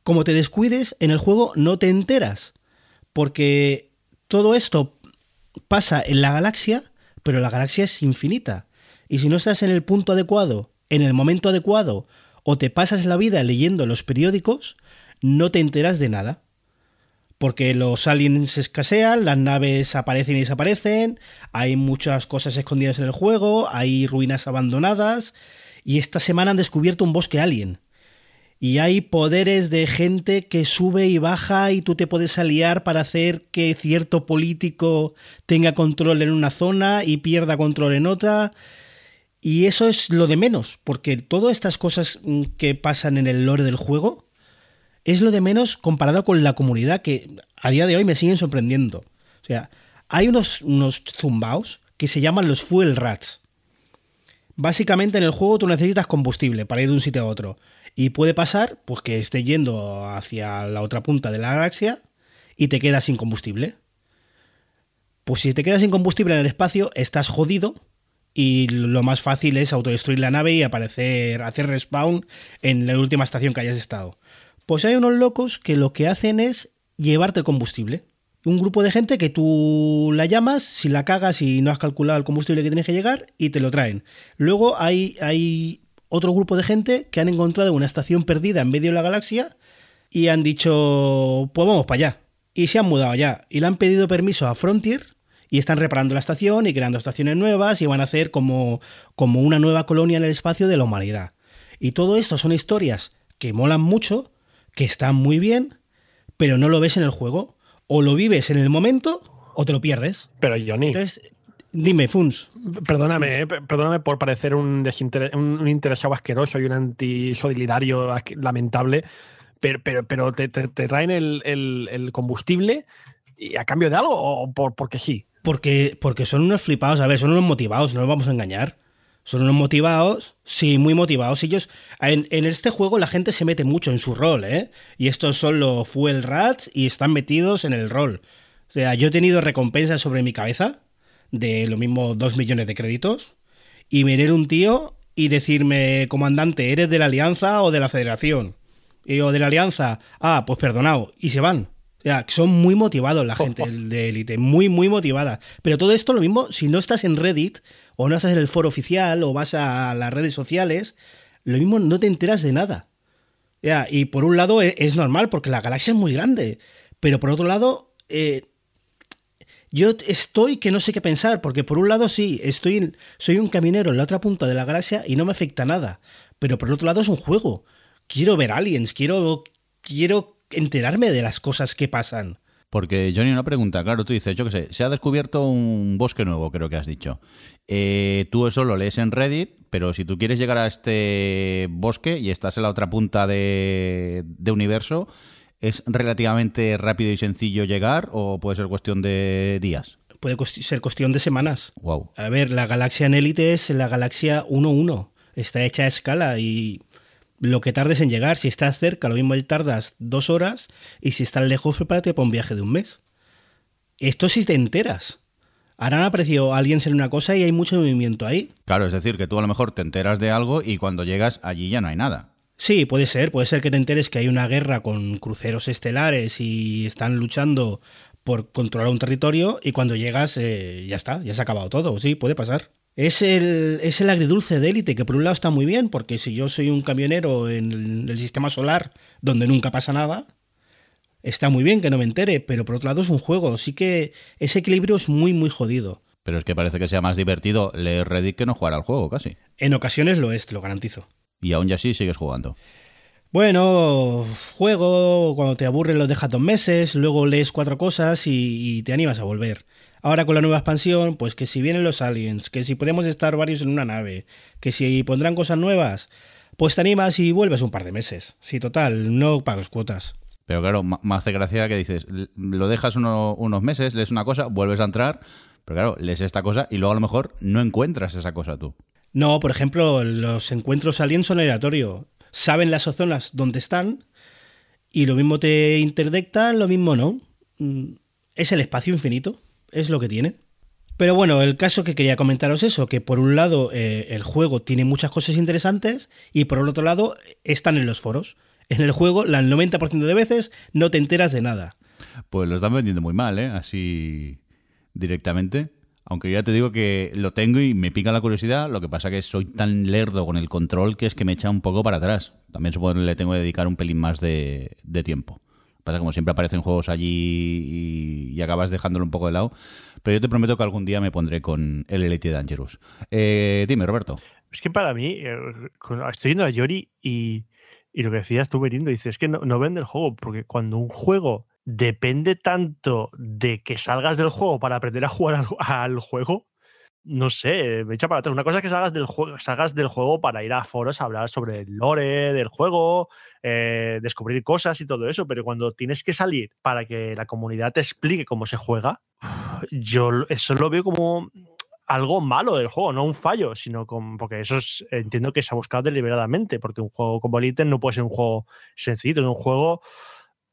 como te descuides, en el juego no te enteras. Porque todo esto pasa en la galaxia, pero la galaxia es infinita. Y si no estás en el punto adecuado, en el momento adecuado, o te pasas la vida leyendo los periódicos, no te enteras de nada. Porque los aliens escasean, las naves aparecen y desaparecen, hay muchas cosas escondidas en el juego, hay ruinas abandonadas, y esta semana han descubierto un bosque alien. Y hay poderes de gente que sube y baja y tú te puedes aliar para hacer que cierto político tenga control en una zona y pierda control en otra. Y eso es lo de menos, porque todas estas cosas mm, que pasan en el lore del juego es lo de menos comparado con la comunidad que a día de hoy me siguen sorprendiendo. O sea, hay unos, unos zumbaos que se llaman los fuel rats. Básicamente en el juego tú necesitas combustible para ir de un sitio a otro. Y puede pasar pues, que estés yendo hacia la otra punta de la galaxia y te quedas sin combustible. Pues si te quedas sin combustible en el espacio, estás jodido y lo más fácil es autodestruir la nave y aparecer, hacer respawn en la última estación que hayas estado. Pues hay unos locos que lo que hacen es llevarte el combustible. Un grupo de gente que tú la llamas, si la cagas y no has calculado el combustible que tienes que llegar, y te lo traen. Luego hay, hay otro grupo de gente que han encontrado una estación perdida en medio de la galaxia y han dicho, pues vamos para allá. Y se han mudado allá. Y le han pedido permiso a Frontier y están reparando la estación y creando estaciones nuevas y van a hacer como, como una nueva colonia en el espacio de la humanidad. Y todo esto son historias que molan mucho, que están muy bien, pero no lo ves en el juego. O lo vives en el momento o te lo pierdes. Pero Johnny. Entonces, dime, Funs. Perdóname, eh, perdóname por parecer un, desinter- un, interesado asqueroso y un antisolidario lamentable, pero, pero, pero te, te- te traen el, el- el combustible y a cambio de algo o por, porque sí. Porque, porque son unos flipados, a ver, son unos motivados, no nos vamos a engañar. Son unos motivados, sí, muy motivados. Ellos, en, en este juego la gente se mete mucho en su rol, ¿eh? Y estos son los Fuel Rats y están metidos en el rol. O sea, yo he tenido recompensas sobre mi cabeza de lo mismo dos millones de créditos y venir un tío y decirme, comandante, ¿eres de la Alianza o de la Federación? Y yo, de la Alianza, ah, pues perdonado, y se van. O sea, son muy motivados la gente de élite, muy, muy motivada. Pero todo esto lo mismo, si no estás en Reddit, o no en el foro oficial, o vas a las redes sociales, lo mismo no te enteras de nada. Ya, y por un lado e- es, normal, porque la galaxia es muy grande. Pero por otro lado, eh, yo estoy que no sé qué pensar, porque por un lado sí, estoy soy un caminero en la otra punta de la galaxia y no me afecta nada. Pero por otro lado es un juego. Quiero ver aliens, quiero, quiero enterarme de las cosas que pasan. Porque, Johnny, una pregunta. Claro, tú dices, yo qué sé, se ha descubierto un bosque nuevo, creo que has dicho. Eh, tú eso lo lees en Reddit, pero si tú quieres llegar a este bosque y estás en la otra punta de, de universo, ¿es relativamente rápido y sencillo llegar o puede ser cuestión de días? Puede ser cuestión de semanas. Wow. A ver, la galaxia en élite es la galaxia 1-1. Está hecha a escala y lo que tardes en llegar, si estás cerca, lo mismo tardas dos horas y si estás lejos, prepárate para un viaje de un mes. Esto sí te enteras. Ahora han aparecido aliens en una cosa y hay mucho movimiento ahí. Claro, es decir, que tú a lo mejor te enteras de algo y cuando llegas allí ya no hay nada. Sí, puede ser, puede ser que te enteres que hay una guerra con cruceros estelares y están luchando por controlar un territorio y cuando llegas eh, ya está, ya se ha acabado todo, sí, puede pasar. Es el, es el agridulce de élite, que por un lado está muy bien, porque si yo soy un camionero en el, el sistema solar donde nunca pasa nada, está muy bien que no me entere, pero por otro lado es un juego, así que ese equilibrio es muy, muy jodido. Pero es que parece que sea más divertido leer Reddit que no jugar al juego, casi. En ocasiones lo es, te lo garantizo. Y aún así sigues jugando. Bueno, juego, cuando te aburres lo dejas dos meses, luego lees cuatro cosas y, y te animas a volver. Ahora con la nueva expansión, pues que si vienen los aliens, que si podemos estar varios en una nave, que si pondrán cosas nuevas, pues te animas y vuelves un par de meses. Sí, total, no pagas cuotas. Pero claro, me hace gracia que dices, lo dejas uno- unos meses, lees una cosa, vuelves a entrar, pero claro, lees esta cosa y luego a lo mejor no encuentras esa cosa tú. No, por ejemplo, los encuentros aliens son aleatorios. Saben las zonas donde están y lo mismo te interdictan, lo mismo no. Mm, Es el espacio infinito, es lo que tiene. Pero bueno, el caso que quería comentaros eso, que por un lado eh, el juego tiene muchas cosas interesantes y por el otro lado están en los foros. En el juego, el 90% de veces no te enteras de nada. Pues lo están vendiendo muy mal, ¿eh? Así directamente. Aunque ya te digo que lo tengo y me pica la curiosidad, lo que pasa que soy tan lerdo con el control que es que me echa un poco para atrás. También supongo que le tengo que dedicar un pelín más de tiempo. Pasa como siempre aparecen juegos allí y, acabas dejándolo un poco de lado. Pero yo te prometo que algún día me pondré con el Elite Dangerous. Eh, dime, Roberto. Es que para mí, eh, estoy yendo a Yori y, y lo que decías tú, Berindo, dices, es que no, vende el juego, porque cuando un juego depende tanto de que salgas del juego para aprender a jugar al juego, no sé, me echa para atrás. Una cosa es que salgas del, juego, salgas del juego para ir a foros a hablar sobre el lore del juego, eh, descubrir cosas y todo eso, pero cuando tienes que salir para que la comunidad te explique cómo se juega, yo eso lo veo como algo malo del juego, no un fallo, sino como, porque eso es- entiendo que se ha buscado deliberadamente, porque un juego como Elite no puede ser un juego sencillo, es un juego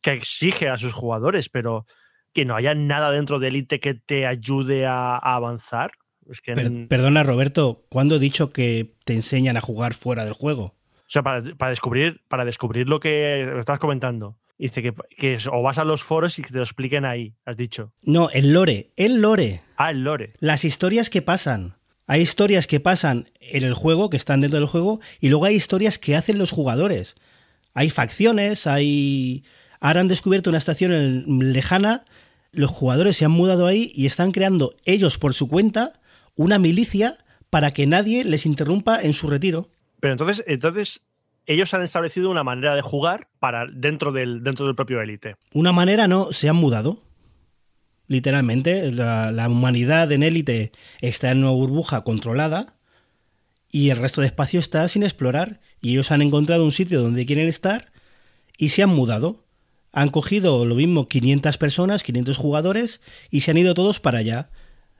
que exige a sus jugadores, pero que no haya nada dentro de Elite que te ayude a avanzar. Es que, Per- perdona, Roberto, ¿cuándo he dicho que te enseñan a jugar fuera del juego? o sea, para, para descubrir, para descubrir lo que estabas comentando, dice que, que es- o vas a los foros y que te lo expliquen ahí, has dicho. No, el lore, el lore. Ah, el lore. Las historias que pasan. Hay historias que pasan en el juego, que están dentro del juego, y luego hay historias que hacen los jugadores. Hay facciones, hay... Ahora han descubierto una estación lejana, los jugadores se han mudado ahí y están creando ellos por su cuenta una milicia para que nadie les interrumpa en su retiro. Pero entonces, entonces ellos han establecido una manera de jugar para dentro del, dentro del propio Elite. Una manera no, se han mudado. Literalmente, la, la humanidad en élite está en una burbuja controlada y el resto de espacio está sin explorar. Y ellos han encontrado un sitio donde quieren estar y se han mudado. Han cogido lo mismo 500 personas, 500 jugadores y se han ido todos para allá.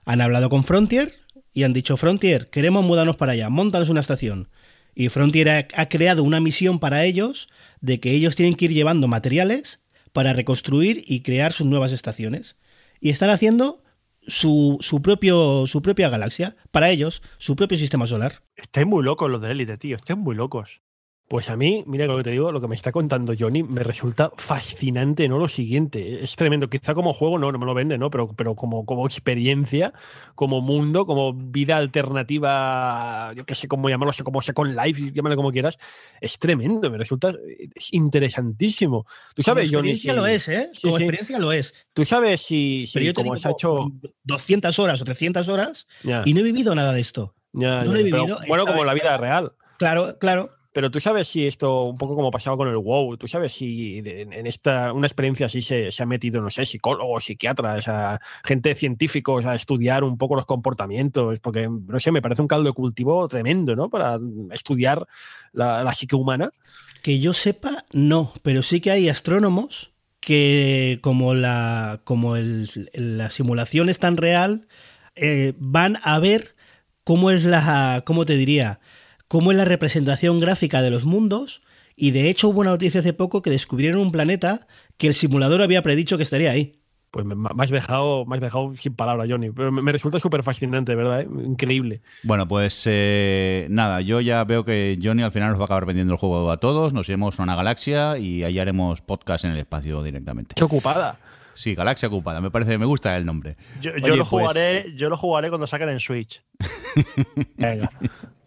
Han hablado con Frontier y han dicho, Frontier, queremos mudarnos para allá, montanos una estación. Y Frontier ha, creado una misión para ellos de que ellos tienen que ir llevando materiales para reconstruir y crear sus nuevas estaciones. Y están haciendo su, su, propio, su propia galaxia, para ellos, su propio sistema solar. Estáis muy locos los de Elite, tío. Estáis muy locos. Pues a mí, mira lo que te digo, lo que me está contando Johnny me resulta fascinante, ¿no? Lo siguiente, es tremendo. Quizá como juego no, no me lo vende, ¿no? Pero, pero como, como experiencia, como mundo, como vida alternativa, yo qué sé cómo llamarlo, sé como Second Life, llámalo como quieras, es tremendo, me resulta es interesantísimo. Tú sabes, como Johnny. experiencia lo es, ¿eh? sí, como sí. experiencia lo es. Tú sabes si, si Pero yo como se ha hecho. con 200 horas o 300 horas y no he vivido nada de esto. no he pero, vivido, bueno, como la vida real. Claro, claro. Pero tú sabes si esto, un poco como pasaba con el WoW, tú sabes si en, esta una experiencia así se, se ha metido, no sé, psicólogos, psiquiatras, gente científicos a estudiar un poco los comportamientos, porque, no sé, me parece un caldo de cultivo tremendo, ¿no? Para estudiar la, la psique humana. Que yo sepa, no, pero sí que hay astrónomos que como la, como la simulación es tan real, eh, van a ver cómo es la, cómo te diría, cómo es la representación gráfica de los mundos. Y de hecho hubo una noticia hace poco que descubrieron un planeta que el simulador había predicho que estaría ahí. Pues me, me has dejado, me has dejado sin palabras, Johnny. Pero me, me resulta súper fascinante, ¿verdad? ¿Eh? Increíble. Bueno, pues eh, nada, yo ya veo que Johnny al final nos va a acabar vendiendo el juego a todos, nos iremos a una galaxia y ahí haremos podcast en el espacio directamente. Qué ocupada. Sí, Galaxia Ocupada, me parece, me gusta el nombre. Yo, lo pues- jugaré, yo lo jugaré cuando saquen en Switch. Venga.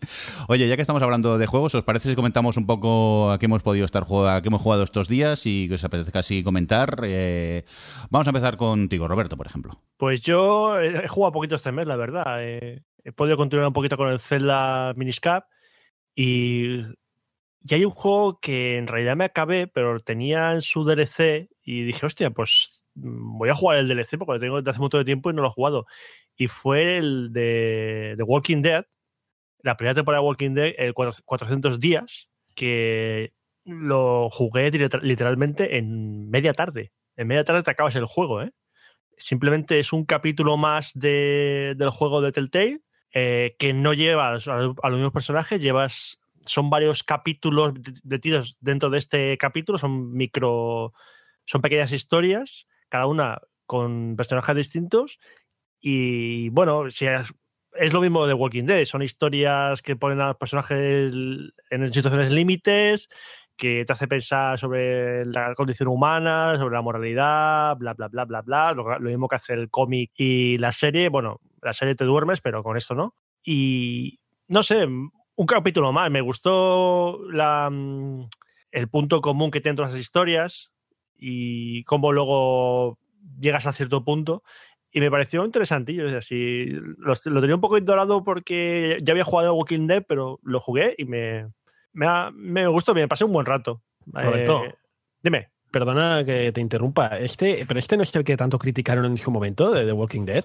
Oye, ya que estamos hablando de juegos, ¿os parece si comentamos un poco a qué hemos podido estar a qué hemos jugado estos días y que os apetezca así comentar? Eh, vamos a empezar contigo, Roberto, por ejemplo. Pues yo he he jugado poquito este mes, la verdad. Eh, he podido continuar un poquito con el Zelda Miniscap y, y hay un juego que en realidad me acabé, pero tenía en su DLC y dije, hostia, pues voy a jugar el DLC porque lo tengo desde hace mucho tiempo y no lo he jugado. Y fue el de, de Walking Dead, la primera temporada de Walking Dead, el 400 días, que lo jugué liter- literalmente en media tarde. En media tarde te acabas el juego, ¿eh? simplemente es un capítulo más de- del juego de Telltale eh, que no llevas a, los mismos personajes, llevas son varios capítulos de- dentro de este capítulo, son micro, son pequeñas historias, cada una con personajes distintos y bueno, si es, es lo mismo de Walking Dead, son historias que ponen a los personajes en situaciones límites que te hace pensar sobre la condición humana, sobre la moralidad, bla, bla, bla, bla, bla. Lo, lo mismo que hace el cómic y la serie. Bueno, la serie te duermes, pero con esto no. Y no sé, un capítulo más. Me gustó la, mm, el punto común que tienen todas las historias y cómo luego llegas a cierto punto. Y me pareció interesantillo. O sea, sí, lo, lo tenía un poco ignorado porque ya había jugado Walking Dead, pero lo jugué y me, me, ha- me gustó bien. Pasé un buen rato. Roberto. Eh, dime. Perdona que te interrumpa. Este, pero este no es el que tanto criticaron en su momento de The Walking Dead.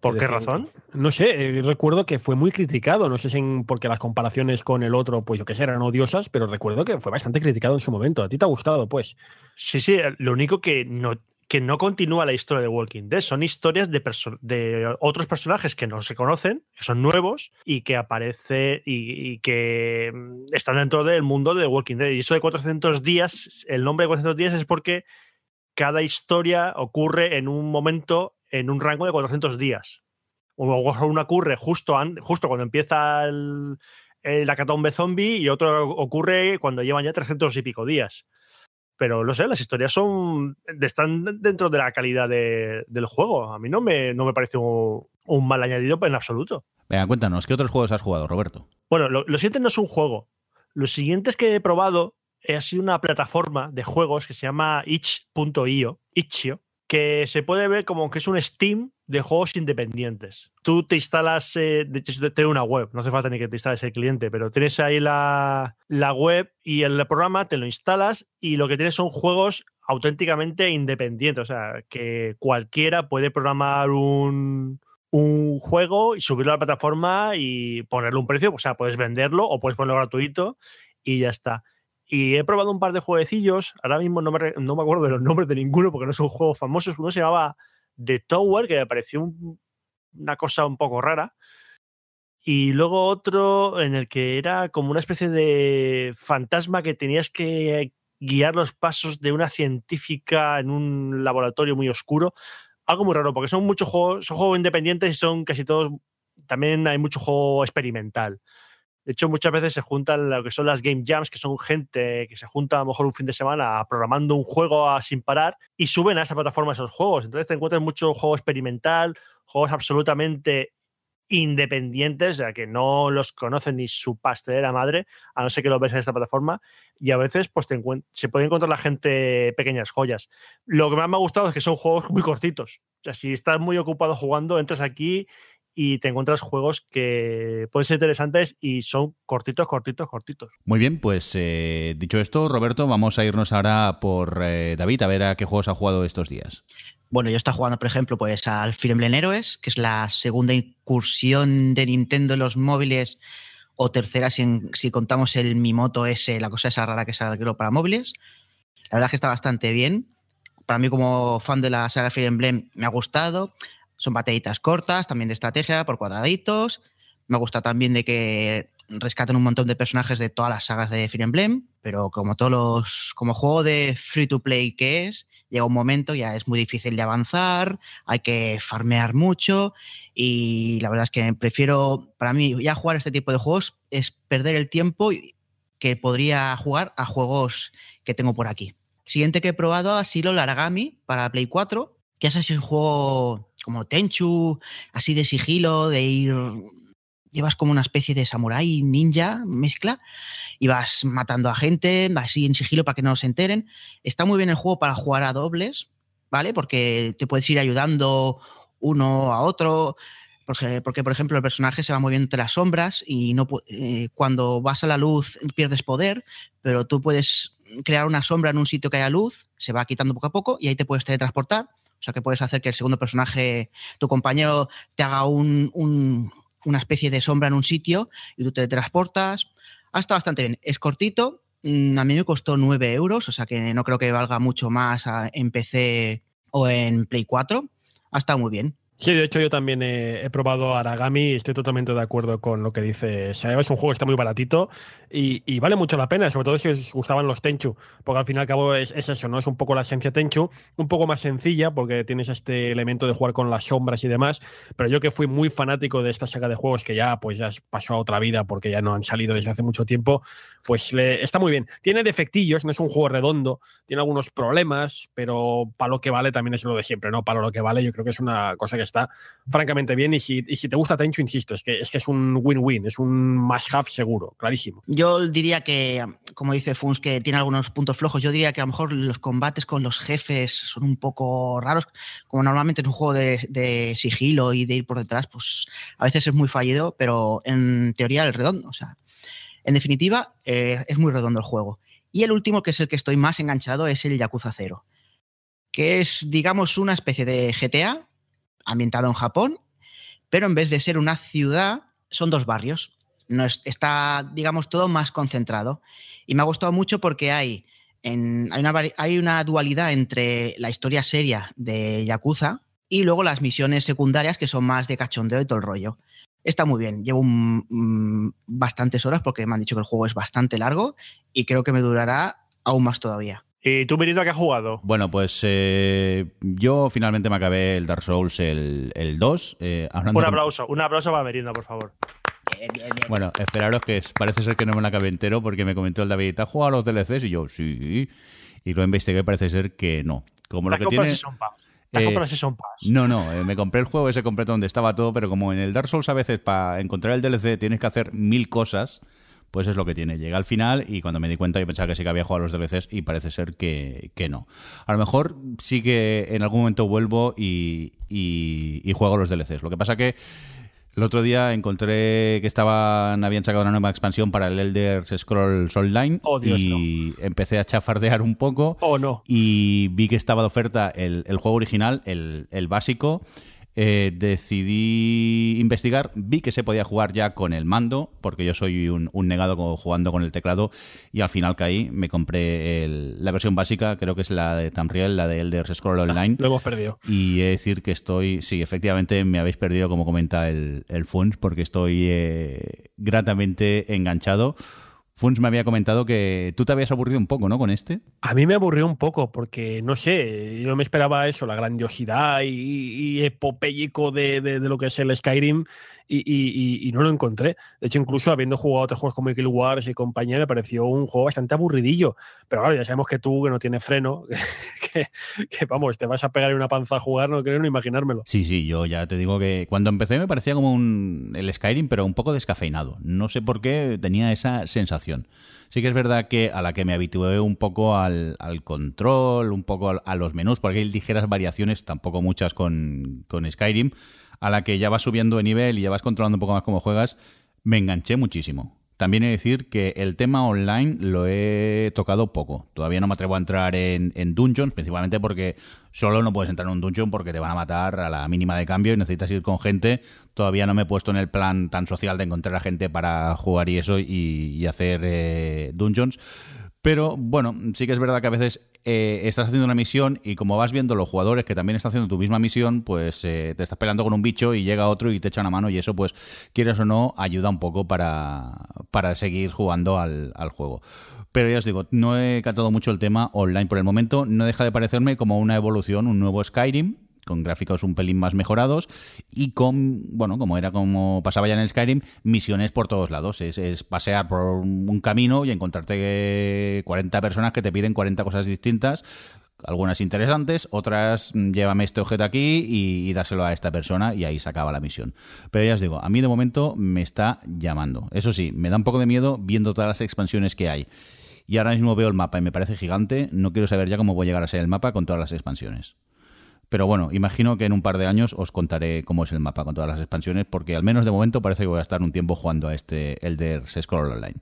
¿Por qué razón? no sé, eh, recuerdo que fue muy criticado. No sé si en- porque las comparaciones con el otro, pues yo que sé, eran odiosas, pero recuerdo que fue bastante criticado en su momento. ¿A ti te ha gustado, pues? Sí, sí, lo único que no, que no continúa la historia de Walking Dead. Son historias de, de otros personajes que no se conocen, que son nuevos y que aparece y, que mm, están dentro del mundo de Walking Dead. Y eso de 400 días, el nombre de 400 días es porque cada historia ocurre en un momento, en un rango de 400 días. Una ocurre justo, justo cuando empieza el, el acatombe zombie y otro ocurre cuando llevan ya 300 y pico días pero no sé, las historias son están dentro de la calidad de- del juego. A mí no me, no me parece un, un mal añadido en absoluto. Venga, cuéntanos, ¿qué otros juegos has jugado, Roberto? Bueno, lo, lo siguiente no es un juego. Los siguientes que he probado ha sido una plataforma de juegos que se llama itch.io, itch.io, que se puede ver como que es un Steam de juegos independientes. Tú te instalas, eh, de hecho, tiene una web, no hace falta ni que te instales el cliente, pero tienes ahí la, la web y el programa te lo instalas y lo que tienes son juegos auténticamente independientes. O sea, que cualquiera puede programar un, un juego y subirlo a la plataforma y ponerle un precio. O sea, puedes venderlo o puedes ponerlo gratuito y ya está. Y he probado un par de jueguecillos. Ahora mismo no me, no me acuerdo de los nombres de ninguno porque no son juegos famosos. Uno se llamaba The Tower, que me pareció un- una cosa un poco rara. Y luego otro en el que era como una especie de fantasma que tenías que guiar los pasos de una científica en un laboratorio muy oscuro. Algo muy raro, porque son muchos juegos, son juegos independientes y son casi todos. También hay mucho juego experimental. De hecho, muchas veces se juntan lo que son las game jams, que son gente que se junta a lo mejor un fin de semana programando un juego a- sin parar y suben a esa plataforma esos juegos. Entonces te encuentras mucho juego experimental, juegos absolutamente independientes, sea, que no los conoce ni su pastelera madre, a no ser que lo ves en esta plataforma, y a veces pues se puede encontrar la gente pequeñas joyas. Lo que más me ha gustado es que son juegos muy cortitos. O sea, si estás muy ocupado jugando, entras aquí y te encuentras juegos que pueden ser interesantes y son cortitos, cortitos, cortitos. Muy bien, pues eh, dicho esto, Roberto, vamos a irnos ahora por eh, David a ver a qué juegos ha jugado estos días. Bueno, yo estaba jugando, por ejemplo, pues al Fire Emblem Heroes, que es la segunda incursión de Nintendo en los móviles, o tercera si, en- si contamos el Mimoto S, la cosa esa rara que salió para móviles. La verdad es que está bastante bien. Para mí, como fan de la saga Fire Emblem, me ha gustado. Son batallitas cortas, también de estrategia, por cuadraditos. Me gusta también de que rescatan un montón de personajes de todas las sagas de Fire Emblem, pero como todos los. como juego de free to play que es, llega un momento, ya es muy difícil de avanzar, hay que farmear mucho y la verdad es que prefiero, para mí, ya jugar este tipo de juegos es perder el tiempo que podría jugar a juegos que tengo por aquí. Siguiente que he probado ha sido Laragami para Play 4, que es un juego como Tenchu, así de sigilo, de ir... Llevas como una especie de samurái ninja mezcla y vas matando a gente así en sigilo para que no se enteren. Está muy bien el juego para jugar a dobles, ¿vale? Porque te puedes ir ayudando uno a otro. Porque, porque, por ejemplo, el personaje se va moviendo entre las sombras y no, eh, cuando vas a la luz pierdes poder, pero tú puedes crear una sombra en un sitio que haya luz, se va quitando poco a poco y ahí te puedes teletransportar. O sea que puedes hacer que el segundo personaje, tu compañero, te haga un- un- una especie de sombra en un sitio y tú te transportas. Ha estado bastante bien. Es cortito. mm, A mí me costó 9 euros, o sea que no creo que valga mucho más en PC o en Play 4. Ha estado muy bien. Sí, de hecho yo también he, probado Aragami y estoy totalmente de acuerdo con lo que dice Es un juego que está muy baratito y, vale mucho la pena, sobre todo si os gustaban los Tenchu, porque al fin y al cabo es, eso, ¿no? Es un poco la esencia Tenchu, un poco más sencilla porque tienes este elemento de jugar con las sombras y demás, pero yo que fui muy fanático de esta saga de juegos que ya pues ya pasó a otra vida porque ya no han salido desde hace mucho tiempo, pues está muy bien. Tiene defectillos, no es un juego redondo, tiene algunos problemas, pero para lo que vale también es lo de siempre, ¿no? Para lo que vale yo creo que es una cosa que está francamente bien y si, te gusta Tenchu, insisto, es que es, que es un win-win, es un must-have seguro, clarísimo. Yo diría que, como dice Funs, que tiene algunos puntos flojos, yo diría que a lo mejor los combates con los jefes son un poco raros, como normalmente es un juego de, sigilo y de ir por detrás, pues a veces es muy fallido, pero en teoría el redondo, o sea, en definitiva, eh, es muy redondo el juego. Y el último, que es el que estoy más enganchado, es el Yakuza 0, que es, digamos, una especie de GTA, ambientado en Japón, pero en vez de ser una ciudad, son dos barrios. No está, digamos, todo más concentrado. Y me ha gustado mucho porque hay, hay, una, hay una dualidad entre la historia seria de Yakuza y luego las misiones secundarias que son más de cachondeo y todo el rollo. Está muy bien. Llevo bastantes horas porque me han dicho que el juego es bastante largo y creo que me durará aún más todavía. ¿Y tú, Benito, qué has jugado? Bueno, pues eh, yo finalmente me acabé el Dark Souls el, 2. Eh, un aplauso, un aplauso para Merienda, por favor. Bueno, esperaros que parece ser que no me lo acabé entero porque me comentó el David, ¿has jugado a los DLCs? Y yo, sí. Y lo investigué, parece ser que no. Como lo que tiene... Eh, no, no, me compré el juego ese completo donde estaba todo, pero como en el Dark Souls a veces para encontrar el DLC tienes que hacer mil cosas, pues es lo que tiene. Llega al final y cuando me di cuenta yo pensaba que sí que había jugado a los DLCs y parece ser que, no. A lo mejor sí que en algún momento vuelvo y, y, juego a los DLCs. Lo que pasa que el otro día encontré que estaban habían sacado una nueva expansión para el Elder Scrolls Online oh, y empecé a chafardear un poco oh, no. y vi que estaba de oferta el, el juego original, el, el básico eh, decidí investigar, vi que se podía jugar ya con el mando, porque yo soy un, negado jugando con el teclado, y al final caí, me compré la versión básica, creo que es la de Tamriel, la de Elder Scroll ah, Online. lo hemos perdido. Y he de decir que estoy, sí, efectivamente me habéis perdido, como comenta el, el Funs, porque estoy eh, gratamente enganchado Funs me había comentado que tú te habías aburrido un poco, ¿no? Con este. A mí me aburrió un poco porque, no sé, yo me esperaba eso, la grandiosidad y, y de, de, lo que es el Skyrim y, no lo encontré. De hecho, incluso habiendo jugado otros juegos como Kill Wars y compañía, me pareció un juego bastante aburridillo. Pero claro, ya sabemos que tú, que no tienes freno, que, vamos, te vas a pegar en una panza a jugar, no quiero ni imaginármelo. Sí, sí, yo ya te digo que cuando empecé me parecía como un, el Skyrim, pero un poco descafeinado. No sé por qué tenía esa sensación. Sí que es verdad que a la que me habitué un poco al, control, un poco a, los menús, porque hay ligeras variaciones, tampoco muchas con, con Skyrim a la que ya vas subiendo de nivel y ya vas controlando un poco más cómo juegas, me enganché muchísimo. También he de decir que el tema online lo he tocado poco. Todavía no me atrevo a entrar en, dungeons, principalmente porque solo no puedes entrar en un dungeon porque te van a matar a la mínima de cambio y necesitas ir con gente. Todavía no me he puesto en el plan tan social de encontrar a gente para jugar y eso y, hacer eh, dungeons. Pero bueno, sí que es verdad que a veces eh, estás haciendo una misión y como vas viendo los jugadores que también están haciendo tu misma misión, pues eh, te estás peleando con un bicho y llega otro y te echa una mano y eso, pues quieres o no, ayuda un poco para, para seguir jugando al, al juego. Pero ya os digo, no he catado mucho el tema online por el momento. No deja de parecerme como una evolución, un nuevo Skyrim, con gráficos un pelín más mejorados y con, bueno, como era como pasaba ya en el Skyrim, misiones por todos lados. Es, pasear por un camino y encontrarte 40 personas que te piden 40 cosas distintas. Algunas interesantes, otras mm, llévame este objeto aquí y, y, dáselo a esta persona y ahí se acaba la misión. Pero ya os digo, a mí de momento me está llamando. Eso sí, me da un poco de miedo viendo todas las expansiones que hay. Y ahora mismo veo el mapa y me parece gigante. No quiero saber ya cómo voy a llegar a ser el mapa con todas las expansiones. Pero bueno, imagino que en un par de años os contaré cómo es el mapa con todas las expansiones, porque al menos de momento parece que voy a estar un tiempo jugando a este Elder Scrolls Online.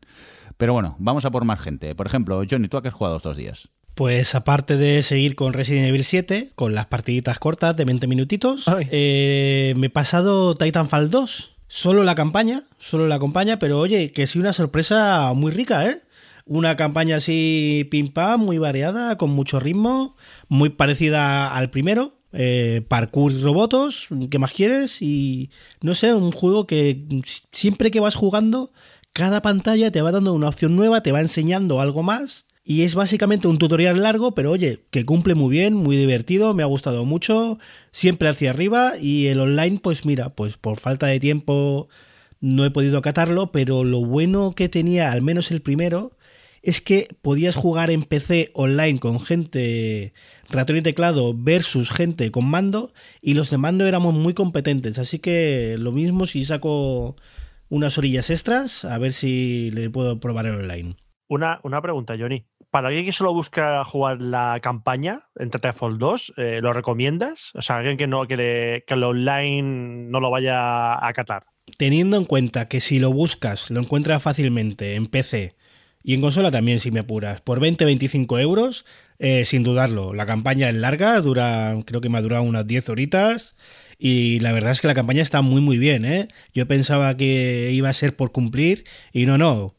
Pero bueno, vamos a por más gente. Por ejemplo, Johnny, ¿tú a qué has jugado estos días? Pues aparte de seguir con Resident Evil 7, con las partiditas cortas de 20 minutitos, eh, me he pasado Titanfall 2. Solo la campaña, solo la campaña, pero oye, que sí una sorpresa muy rica, ¿eh? Una campaña así pim pam, muy variada, con mucho ritmo, muy parecida al primero, eh, parkour robotos, ¿qué más quieres? Y no sé, un juego que siempre que vas jugando, cada pantalla te va dando una opción nueva, te va enseñando algo más. Y es básicamente un tutorial largo, pero oye, que cumple muy bien, muy divertido, me ha gustado mucho, siempre hacia arriba y el online, pues mira, pues por falta de tiempo no he podido acatarlo, pero lo bueno que tenía, al menos el primero, es que podías jugar en PC online con gente ratón y teclado versus gente con mando y los de mando éramos muy competentes, así que lo mismo si saco unas orillas extras, a ver si le puedo probar en online. Una, una pregunta, Johnny. Para alguien que solo busca jugar la campaña en Titanfall 2, eh, ¿lo recomiendas? O sea, alguien que no que, que el online no lo vaya a acatar. Teniendo en cuenta que si lo buscas, lo encuentras fácilmente en PC y en consola también, si me apuras, por 20-25 euros, eh, sin dudarlo. La campaña es larga, dura, creo que me ha durado unas 10 horitas. Y la verdad es que la campaña está muy, muy bien. ¿eh? Yo pensaba que iba a ser por cumplir y no, no.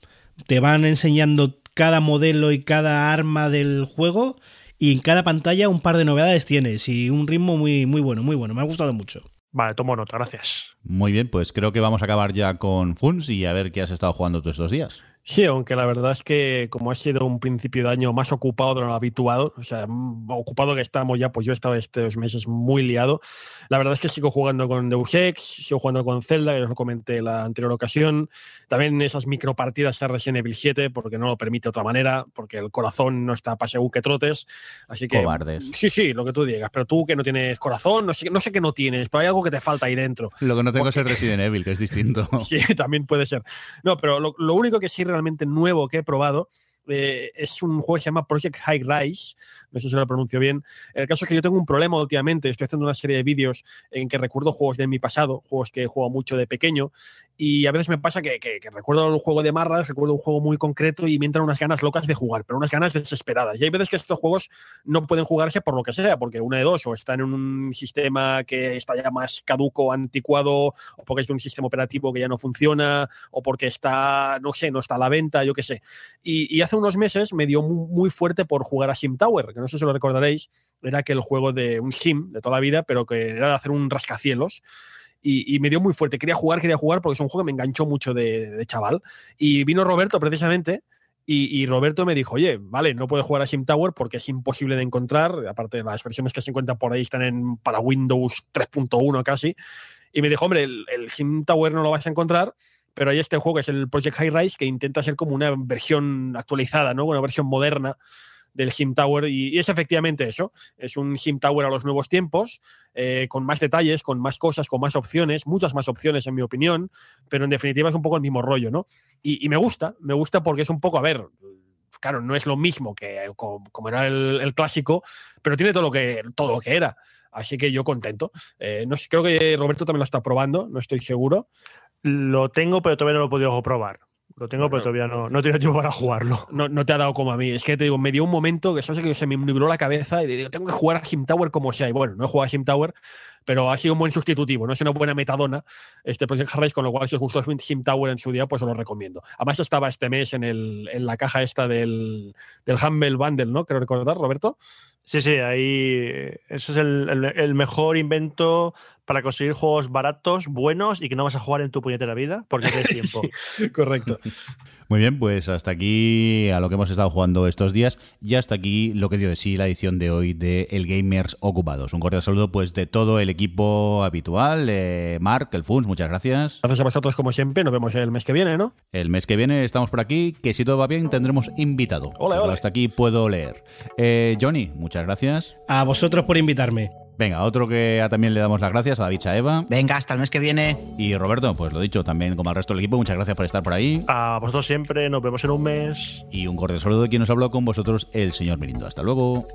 Te van enseñando cada modelo y cada arma del juego y en cada pantalla un par de novedades tienes y un ritmo muy, muy bueno, muy bueno. Me ha gustado mucho. Vale, tomo nota, gracias. Muy bien, pues creo que vamos a acabar ya con Funs y a ver qué has estado jugando todos estos días. Sí, aunque la verdad es que como ha sido un principio de año más ocupado de lo habituado, o sea, ocupado que estamos ya, pues yo he estado estos meses muy liado. La verdad es que sigo jugando con Deus Ex, sigo jugando con Zelda, que os lo comenté la anterior ocasión. También esas micropartidas a Resident Evil 7, porque no lo permite de otra manera, porque el corazón no está para según que trotes. Así que. Cobardes. Sí, sí, lo que tú digas. Pero tú que no tienes corazón, no sé, no sé qué no tienes, pero hay algo que te falta ahí dentro. Lo que no tengo es el Resident Evil, que es distinto. sí, también puede ser. No, pero lo, lo único que sí realmente nuevo que he probado eh, es un juego que se llama Project High Rise. No sé si lo pronuncio bien. El caso es que yo tengo un problema últimamente. Estoy haciendo una serie de vídeos en que recuerdo juegos de mi pasado, juegos que he jugado mucho de pequeño. Y a veces me pasa que, que, que recuerdo un juego de marras, recuerdo un juego muy concreto y me entran unas ganas locas de jugar, pero unas ganas desesperadas. Y hay veces que estos juegos no pueden jugarse por lo que sea, porque una de dos, o están en un sistema que está ya más caduco, anticuado, o porque es de un sistema operativo que ya no funciona, o porque está, no sé, no está a la venta, yo qué sé. Y, y hace unos meses me dio muy, fuerte por jugar a Sim Tower, que no sé si lo recordaréis, era aquel juego de un sim de toda la vida, pero que era de hacer un rascacielos. Y, me dio muy fuerte. Quería jugar, quería jugar, porque es un juego que me enganchó mucho de, de chaval. Y vino Roberto precisamente. Y, Roberto me dijo, oye, vale, no puedes jugar a Sim Tower porque es imposible de encontrar. Aparte, las versiones que se encuentran por ahí están en, para Windows 3.1 casi. Y me dijo, hombre, el, el Sim Tower no lo vas a encontrar pero hay este juego que es el Project High Rise que intenta ser como una versión actualizada, ¿no? Una versión moderna del Sim Tower y, es efectivamente eso, es un Sim Tower a los nuevos tiempos, eh, con más detalles, con más cosas, con más opciones, muchas más opciones en mi opinión, pero en definitiva es un poco el mismo rollo, ¿no? Y, me gusta, me gusta porque es un poco, a ver, claro, no es lo mismo que como, era el, clásico, pero tiene todo lo que, todo lo que era. Así que yo contento. Eh, no creo que Roberto también lo está probando, no estoy seguro. Lo tengo, pero todavía no lo he podido probar. Lo tengo, bueno, pero todavía no, no tengo tiempo para jugarlo. No, no, te ha dado como a mí. Es que te digo, me dio un momento que, que se me nubló la cabeza y digo, tengo que jugar a Sim Tower como sea. Y bueno, no he jugado a Sim Tower, pero ha sido un buen sustitutivo, no es una buena metadona este Project Hard con lo cual si os gustó Sim Tower en su día, pues os lo recomiendo. Además estaba este mes en, el, en la caja esta del, del Humble Bundle, ¿no? Creo recordar, Roberto. Sí, sí, ahí eso es el, el, el, mejor invento para conseguir juegos baratos, buenos y que no vas a jugar en tu puñetera vida porque tienes tiempo. sí, correcto. Muy bien, pues hasta aquí a lo que hemos estado jugando estos días y hasta aquí lo que dio de sí la edición de hoy de El Gamers Ocupados. Un cordial saludo pues de todo el equipo habitual, eh, Mark, el Funs, muchas gracias. Gracias a vosotros como siempre, nos vemos el mes que viene, ¿no? El mes que viene estamos por aquí, que si todo va bien tendremos invitado. Ole, ole. Hasta aquí puedo leer. Eh, Johnny, muchas gracias. A vosotros por invitarme. Venga, otro que también le damos las gracias a David Chaeva. Venga, hasta el mes que viene. Y Roberto, pues lo dicho, también como al resto del equipo, muchas gracias por estar por ahí. A vosotros siempre, nos vemos en un mes. Y un cordial saludo de quien nos habló con vosotros, el señor Mirindo. Hasta luego.